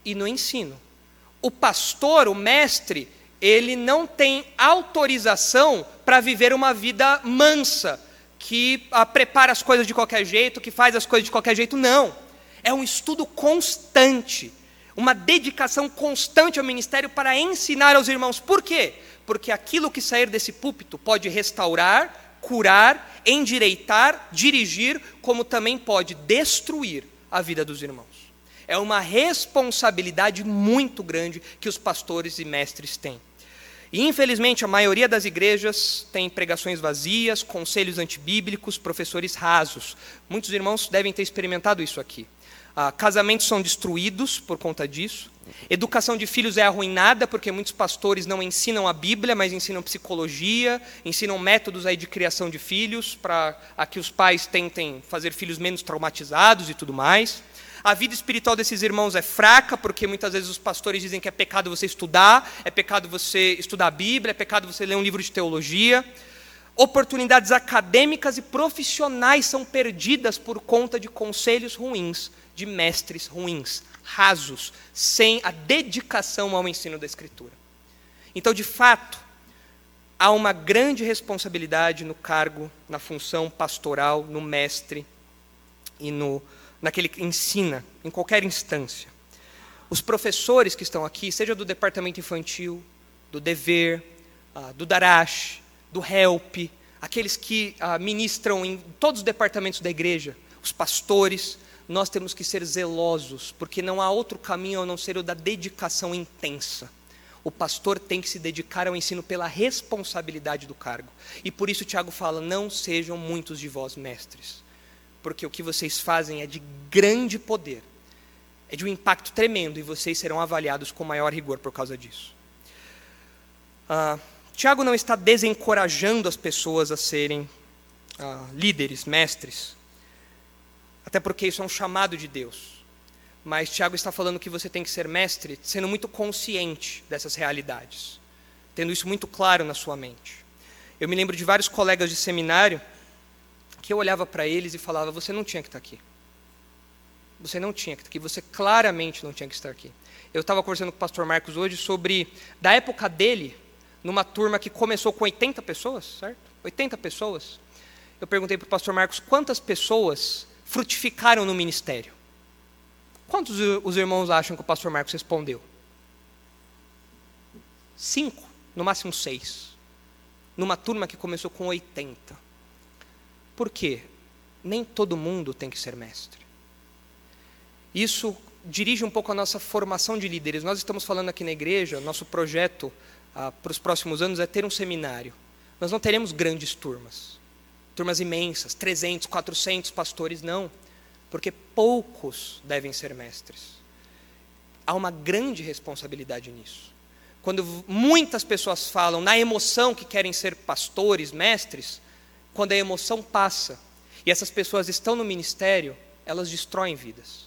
e no ensino. O pastor, o mestre, ele não tem autorização para viver uma vida mansa, que ah, prepara as coisas de qualquer jeito, que faz as coisas de qualquer jeito. Não. É um estudo constante, uma dedicação constante ao ministério para ensinar aos irmãos. Por quê? Porque aquilo que sair desse púlpito pode restaurar, curar, endireitar, dirigir, como também pode destruir a vida dos irmãos. É uma responsabilidade muito grande que os pastores e mestres têm. E infelizmente a maioria das igrejas tem pregações vazias, conselhos antibíblicos, professores rasos. Muitos irmãos devem ter experimentado isso aqui. Ah, casamentos são destruídos por conta disso. Educação de filhos é arruinada porque muitos pastores não ensinam a Bíblia, mas ensinam psicologia, ensinam métodos aí de criação de filhos para que os pais tentem fazer filhos menos traumatizados e tudo mais. A vida espiritual desses irmãos é fraca, porque muitas vezes os pastores dizem que é pecado você estudar, é pecado você estudar a Bíblia, é pecado você ler um livro de teologia. Oportunidades acadêmicas e profissionais são perdidas por conta de conselhos ruins, de mestres ruins, rasos, sem a dedicação ao ensino da Escritura. Então, de fato, há uma grande responsabilidade no cargo, na função pastoral, no mestre e no naquele que ensina, em qualquer instância. Os professores que estão aqui, seja do departamento infantil, do dever, uh, do Darash, do help, aqueles que uh, ministram em todos os departamentos da igreja, os pastores, nós temos que ser zelosos, porque não há outro caminho a não ser o da dedicação intensa. O pastor tem que se dedicar ao ensino pela responsabilidade do cargo. E por isso Tiago fala: não sejam muitos de vós mestres porque o que vocês fazem é de grande poder, é de um impacto tremendo e vocês serão avaliados com maior rigor por causa disso. Ah, Tiago não está desencorajando as pessoas a serem ah, líderes, mestres, até porque isso é um chamado de Deus. Mas Tiago está falando que você tem que ser mestre sendo muito consciente dessas realidades, tendo isso muito claro na sua mente. Eu me lembro de vários colegas de seminário que eu olhava para eles e falava: você não tinha que estar aqui. Você não tinha que estar aqui, você claramente não tinha que estar aqui. Eu estava conversando com o pastor Marcos hoje sobre, da época dele, numa turma que começou com 80 pessoas, certo? 80 pessoas. Eu perguntei para o pastor Marcos quantas pessoas frutificaram no ministério. Quantos os irmãos acham que o pastor Marcos respondeu? Cinco, no máximo seis. Numa turma que começou com 80. Por quê? Nem todo mundo tem que ser mestre. Isso dirige um pouco a nossa formação de líderes. Nós estamos falando aqui na igreja, nosso projeto ah, para os próximos anos é ter um seminário. Nós não teremos grandes turmas, turmas imensas, 300, 400 pastores, não, porque poucos devem ser mestres. Há uma grande responsabilidade nisso. Quando muitas pessoas falam na emoção que querem ser pastores, mestres, quando a emoção passa e essas pessoas estão no ministério, elas destroem vidas.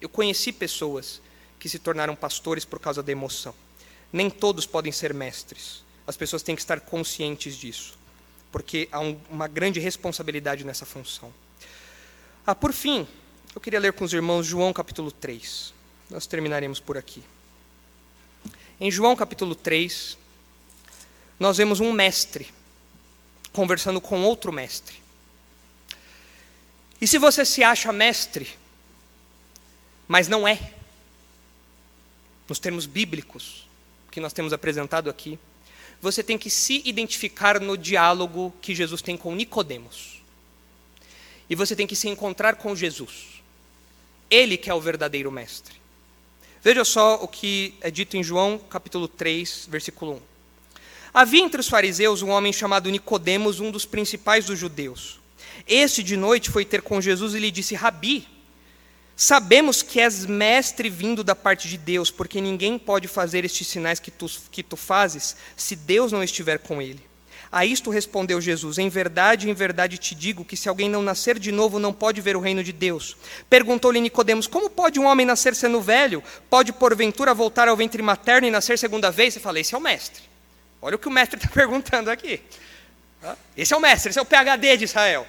Eu conheci pessoas que se tornaram pastores por causa da emoção. Nem todos podem ser mestres. As pessoas têm que estar conscientes disso, porque há um, uma grande responsabilidade nessa função. Ah, por fim, eu queria ler com os irmãos João capítulo 3. Nós terminaremos por aqui. Em João capítulo 3, nós vemos um mestre conversando com outro mestre. E se você se acha mestre, mas não é, nos termos bíblicos que nós temos apresentado aqui, você tem que se identificar no diálogo que Jesus tem com Nicodemos. E você tem que se encontrar com Jesus. Ele que é o verdadeiro mestre. Veja só o que é dito em João capítulo 3, versículo 1. Havia entre os fariseus um homem chamado Nicodemos, um dos principais dos judeus. Este de noite foi ter com Jesus e lhe disse: Rabi, sabemos que és mestre vindo da parte de Deus, porque ninguém pode fazer estes sinais que tu, que tu fazes se Deus não estiver com ele. A isto respondeu Jesus: Em verdade, em verdade te digo que se alguém não nascer de novo, não pode ver o reino de Deus. Perguntou-lhe Nicodemos: Como pode um homem nascer sendo velho? Pode porventura voltar ao ventre materno e nascer segunda vez? Eu falei: Esse é o mestre. Olha o que o mestre está perguntando aqui. Esse é o mestre, esse é o PhD de Israel.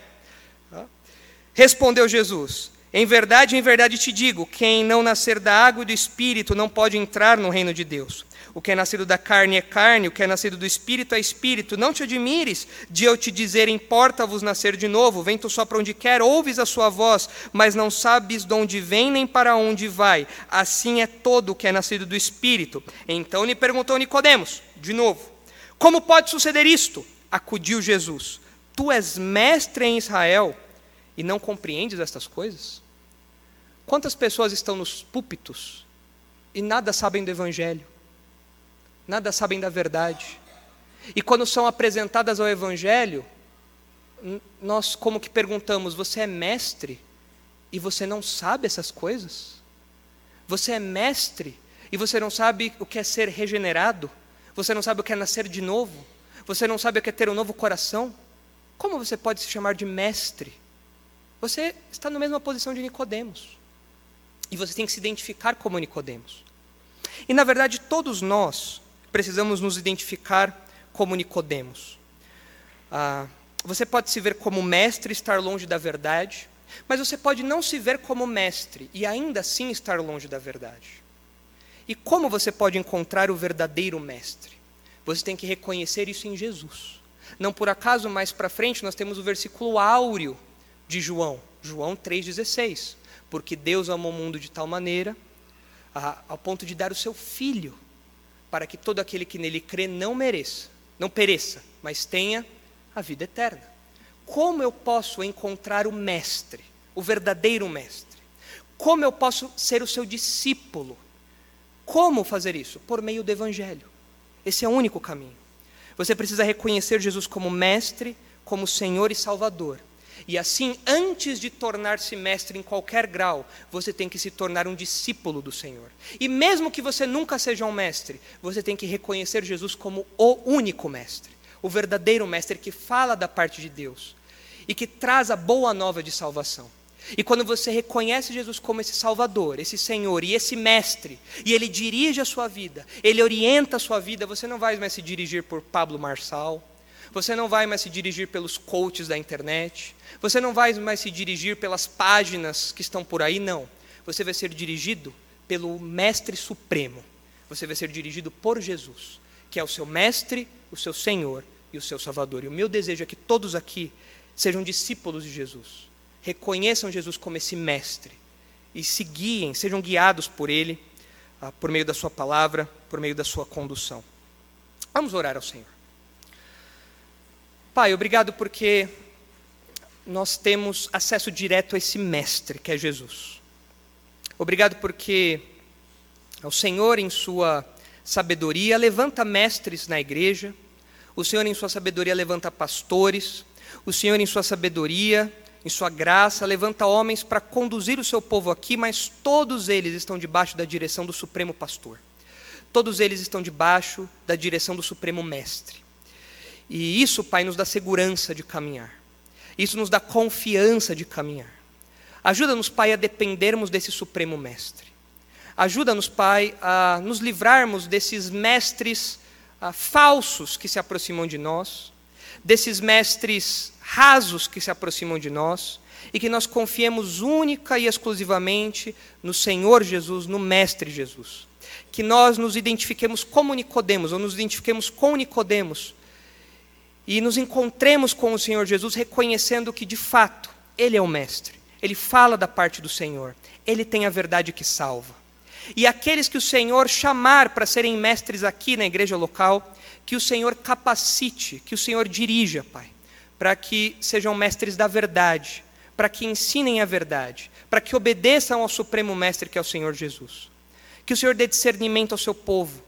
Respondeu Jesus: Em verdade, em verdade te digo: quem não nascer da água e do espírito não pode entrar no reino de Deus. O que é nascido da carne é carne, o que é nascido do espírito é espírito. Não te admires de eu te dizer: importa-vos nascer de novo. Vento só para onde quer, ouves a sua voz, mas não sabes de onde vem nem para onde vai. Assim é todo o que é nascido do espírito. Então lhe perguntou Nicodemos, de novo: Como pode suceder isto? Acudiu Jesus: Tu és mestre em Israel e não compreendes estas coisas? Quantas pessoas estão nos púlpitos e nada sabem do evangelho? nada sabem da verdade. E quando são apresentadas ao Evangelho, nós como que perguntamos: você é mestre e você não sabe essas coisas? Você é mestre e você não sabe o que é ser regenerado? Você não sabe o que é nascer de novo? Você não sabe o que é ter um novo coração? Como você pode se chamar de mestre? Você está na mesma posição de Nicodemos. E você tem que se identificar como Nicodemos. E na verdade todos nós precisamos nos identificar como Nicodemos. Ah, você pode se ver como mestre estar longe da verdade, mas você pode não se ver como mestre e ainda assim estar longe da verdade. E como você pode encontrar o verdadeiro mestre? Você tem que reconhecer isso em Jesus. Não por acaso, mais para frente, nós temos o versículo áureo de João, João 3,16. Porque Deus amou o mundo de tal maneira, a, ao ponto de dar o seu filho para que todo aquele que nele crê não mereça, não pereça, mas tenha a vida eterna. Como eu posso encontrar o mestre, o verdadeiro mestre? Como eu posso ser o seu discípulo? Como fazer isso? Por meio do evangelho. Esse é o único caminho. Você precisa reconhecer Jesus como mestre, como Senhor e Salvador. E assim, antes de tornar-se mestre em qualquer grau, você tem que se tornar um discípulo do Senhor. E mesmo que você nunca seja um mestre, você tem que reconhecer Jesus como o único mestre, o verdadeiro mestre que fala da parte de Deus e que traz a boa nova de salvação. E quando você reconhece Jesus como esse Salvador, esse Senhor e esse Mestre, e Ele dirige a sua vida, Ele orienta a sua vida, você não vai mais se dirigir por Pablo Marçal, você não vai mais se dirigir pelos coaches da internet. Você não vai mais se dirigir pelas páginas que estão por aí, não. Você vai ser dirigido pelo Mestre Supremo. Você vai ser dirigido por Jesus, que é o seu Mestre, o seu Senhor e o seu Salvador. E o meu desejo é que todos aqui sejam discípulos de Jesus. Reconheçam Jesus como esse Mestre e se guiem, sejam guiados por Ele, ah, por meio da Sua palavra, por meio da Sua condução. Vamos orar ao Senhor. Pai, obrigado porque nós temos acesso direto a esse mestre que é Jesus. Obrigado porque o Senhor, em sua sabedoria, levanta mestres na igreja, o Senhor, em sua sabedoria, levanta pastores, o Senhor, em sua sabedoria, em sua graça, levanta homens para conduzir o seu povo aqui, mas todos eles estão debaixo da direção do Supremo Pastor. Todos eles estão debaixo da direção do Supremo Mestre. E isso, Pai, nos dá segurança de caminhar. Isso nos dá confiança de caminhar. Ajuda-nos, Pai, a dependermos desse Supremo Mestre. Ajuda-nos, Pai, a nos livrarmos desses mestres ah, falsos que se aproximam de nós, desses mestres rasos que se aproximam de nós, e que nós confiemos única e exclusivamente no Senhor Jesus, no Mestre Jesus. Que nós nos identifiquemos como Nicodemos, ou nos identifiquemos com Nicodemos, e nos encontremos com o Senhor Jesus reconhecendo que de fato Ele é o Mestre, Ele fala da parte do Senhor, Ele tem a verdade que salva. E aqueles que o Senhor chamar para serem mestres aqui na igreja local, que o Senhor capacite, que o Senhor dirija, Pai, para que sejam mestres da verdade, para que ensinem a verdade, para que obedeçam ao Supremo Mestre que é o Senhor Jesus. Que o Senhor dê discernimento ao seu povo,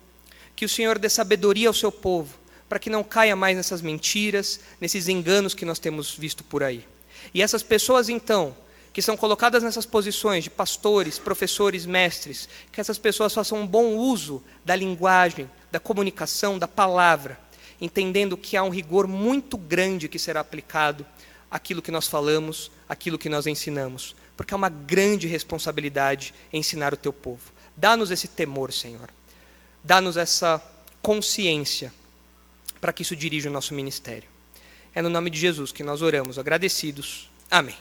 que o Senhor dê sabedoria ao seu povo, para que não caia mais nessas mentiras, nesses enganos que nós temos visto por aí. E essas pessoas, então, que são colocadas nessas posições de pastores, professores, mestres, que essas pessoas façam um bom uso da linguagem, da comunicação, da palavra, entendendo que há um rigor muito grande que será aplicado àquilo que nós falamos, àquilo que nós ensinamos, porque é uma grande responsabilidade ensinar o teu povo. Dá-nos esse temor, Senhor. Dá-nos essa consciência para que isso dirija o nosso ministério. É no nome de Jesus que nós oramos, agradecidos. Amém.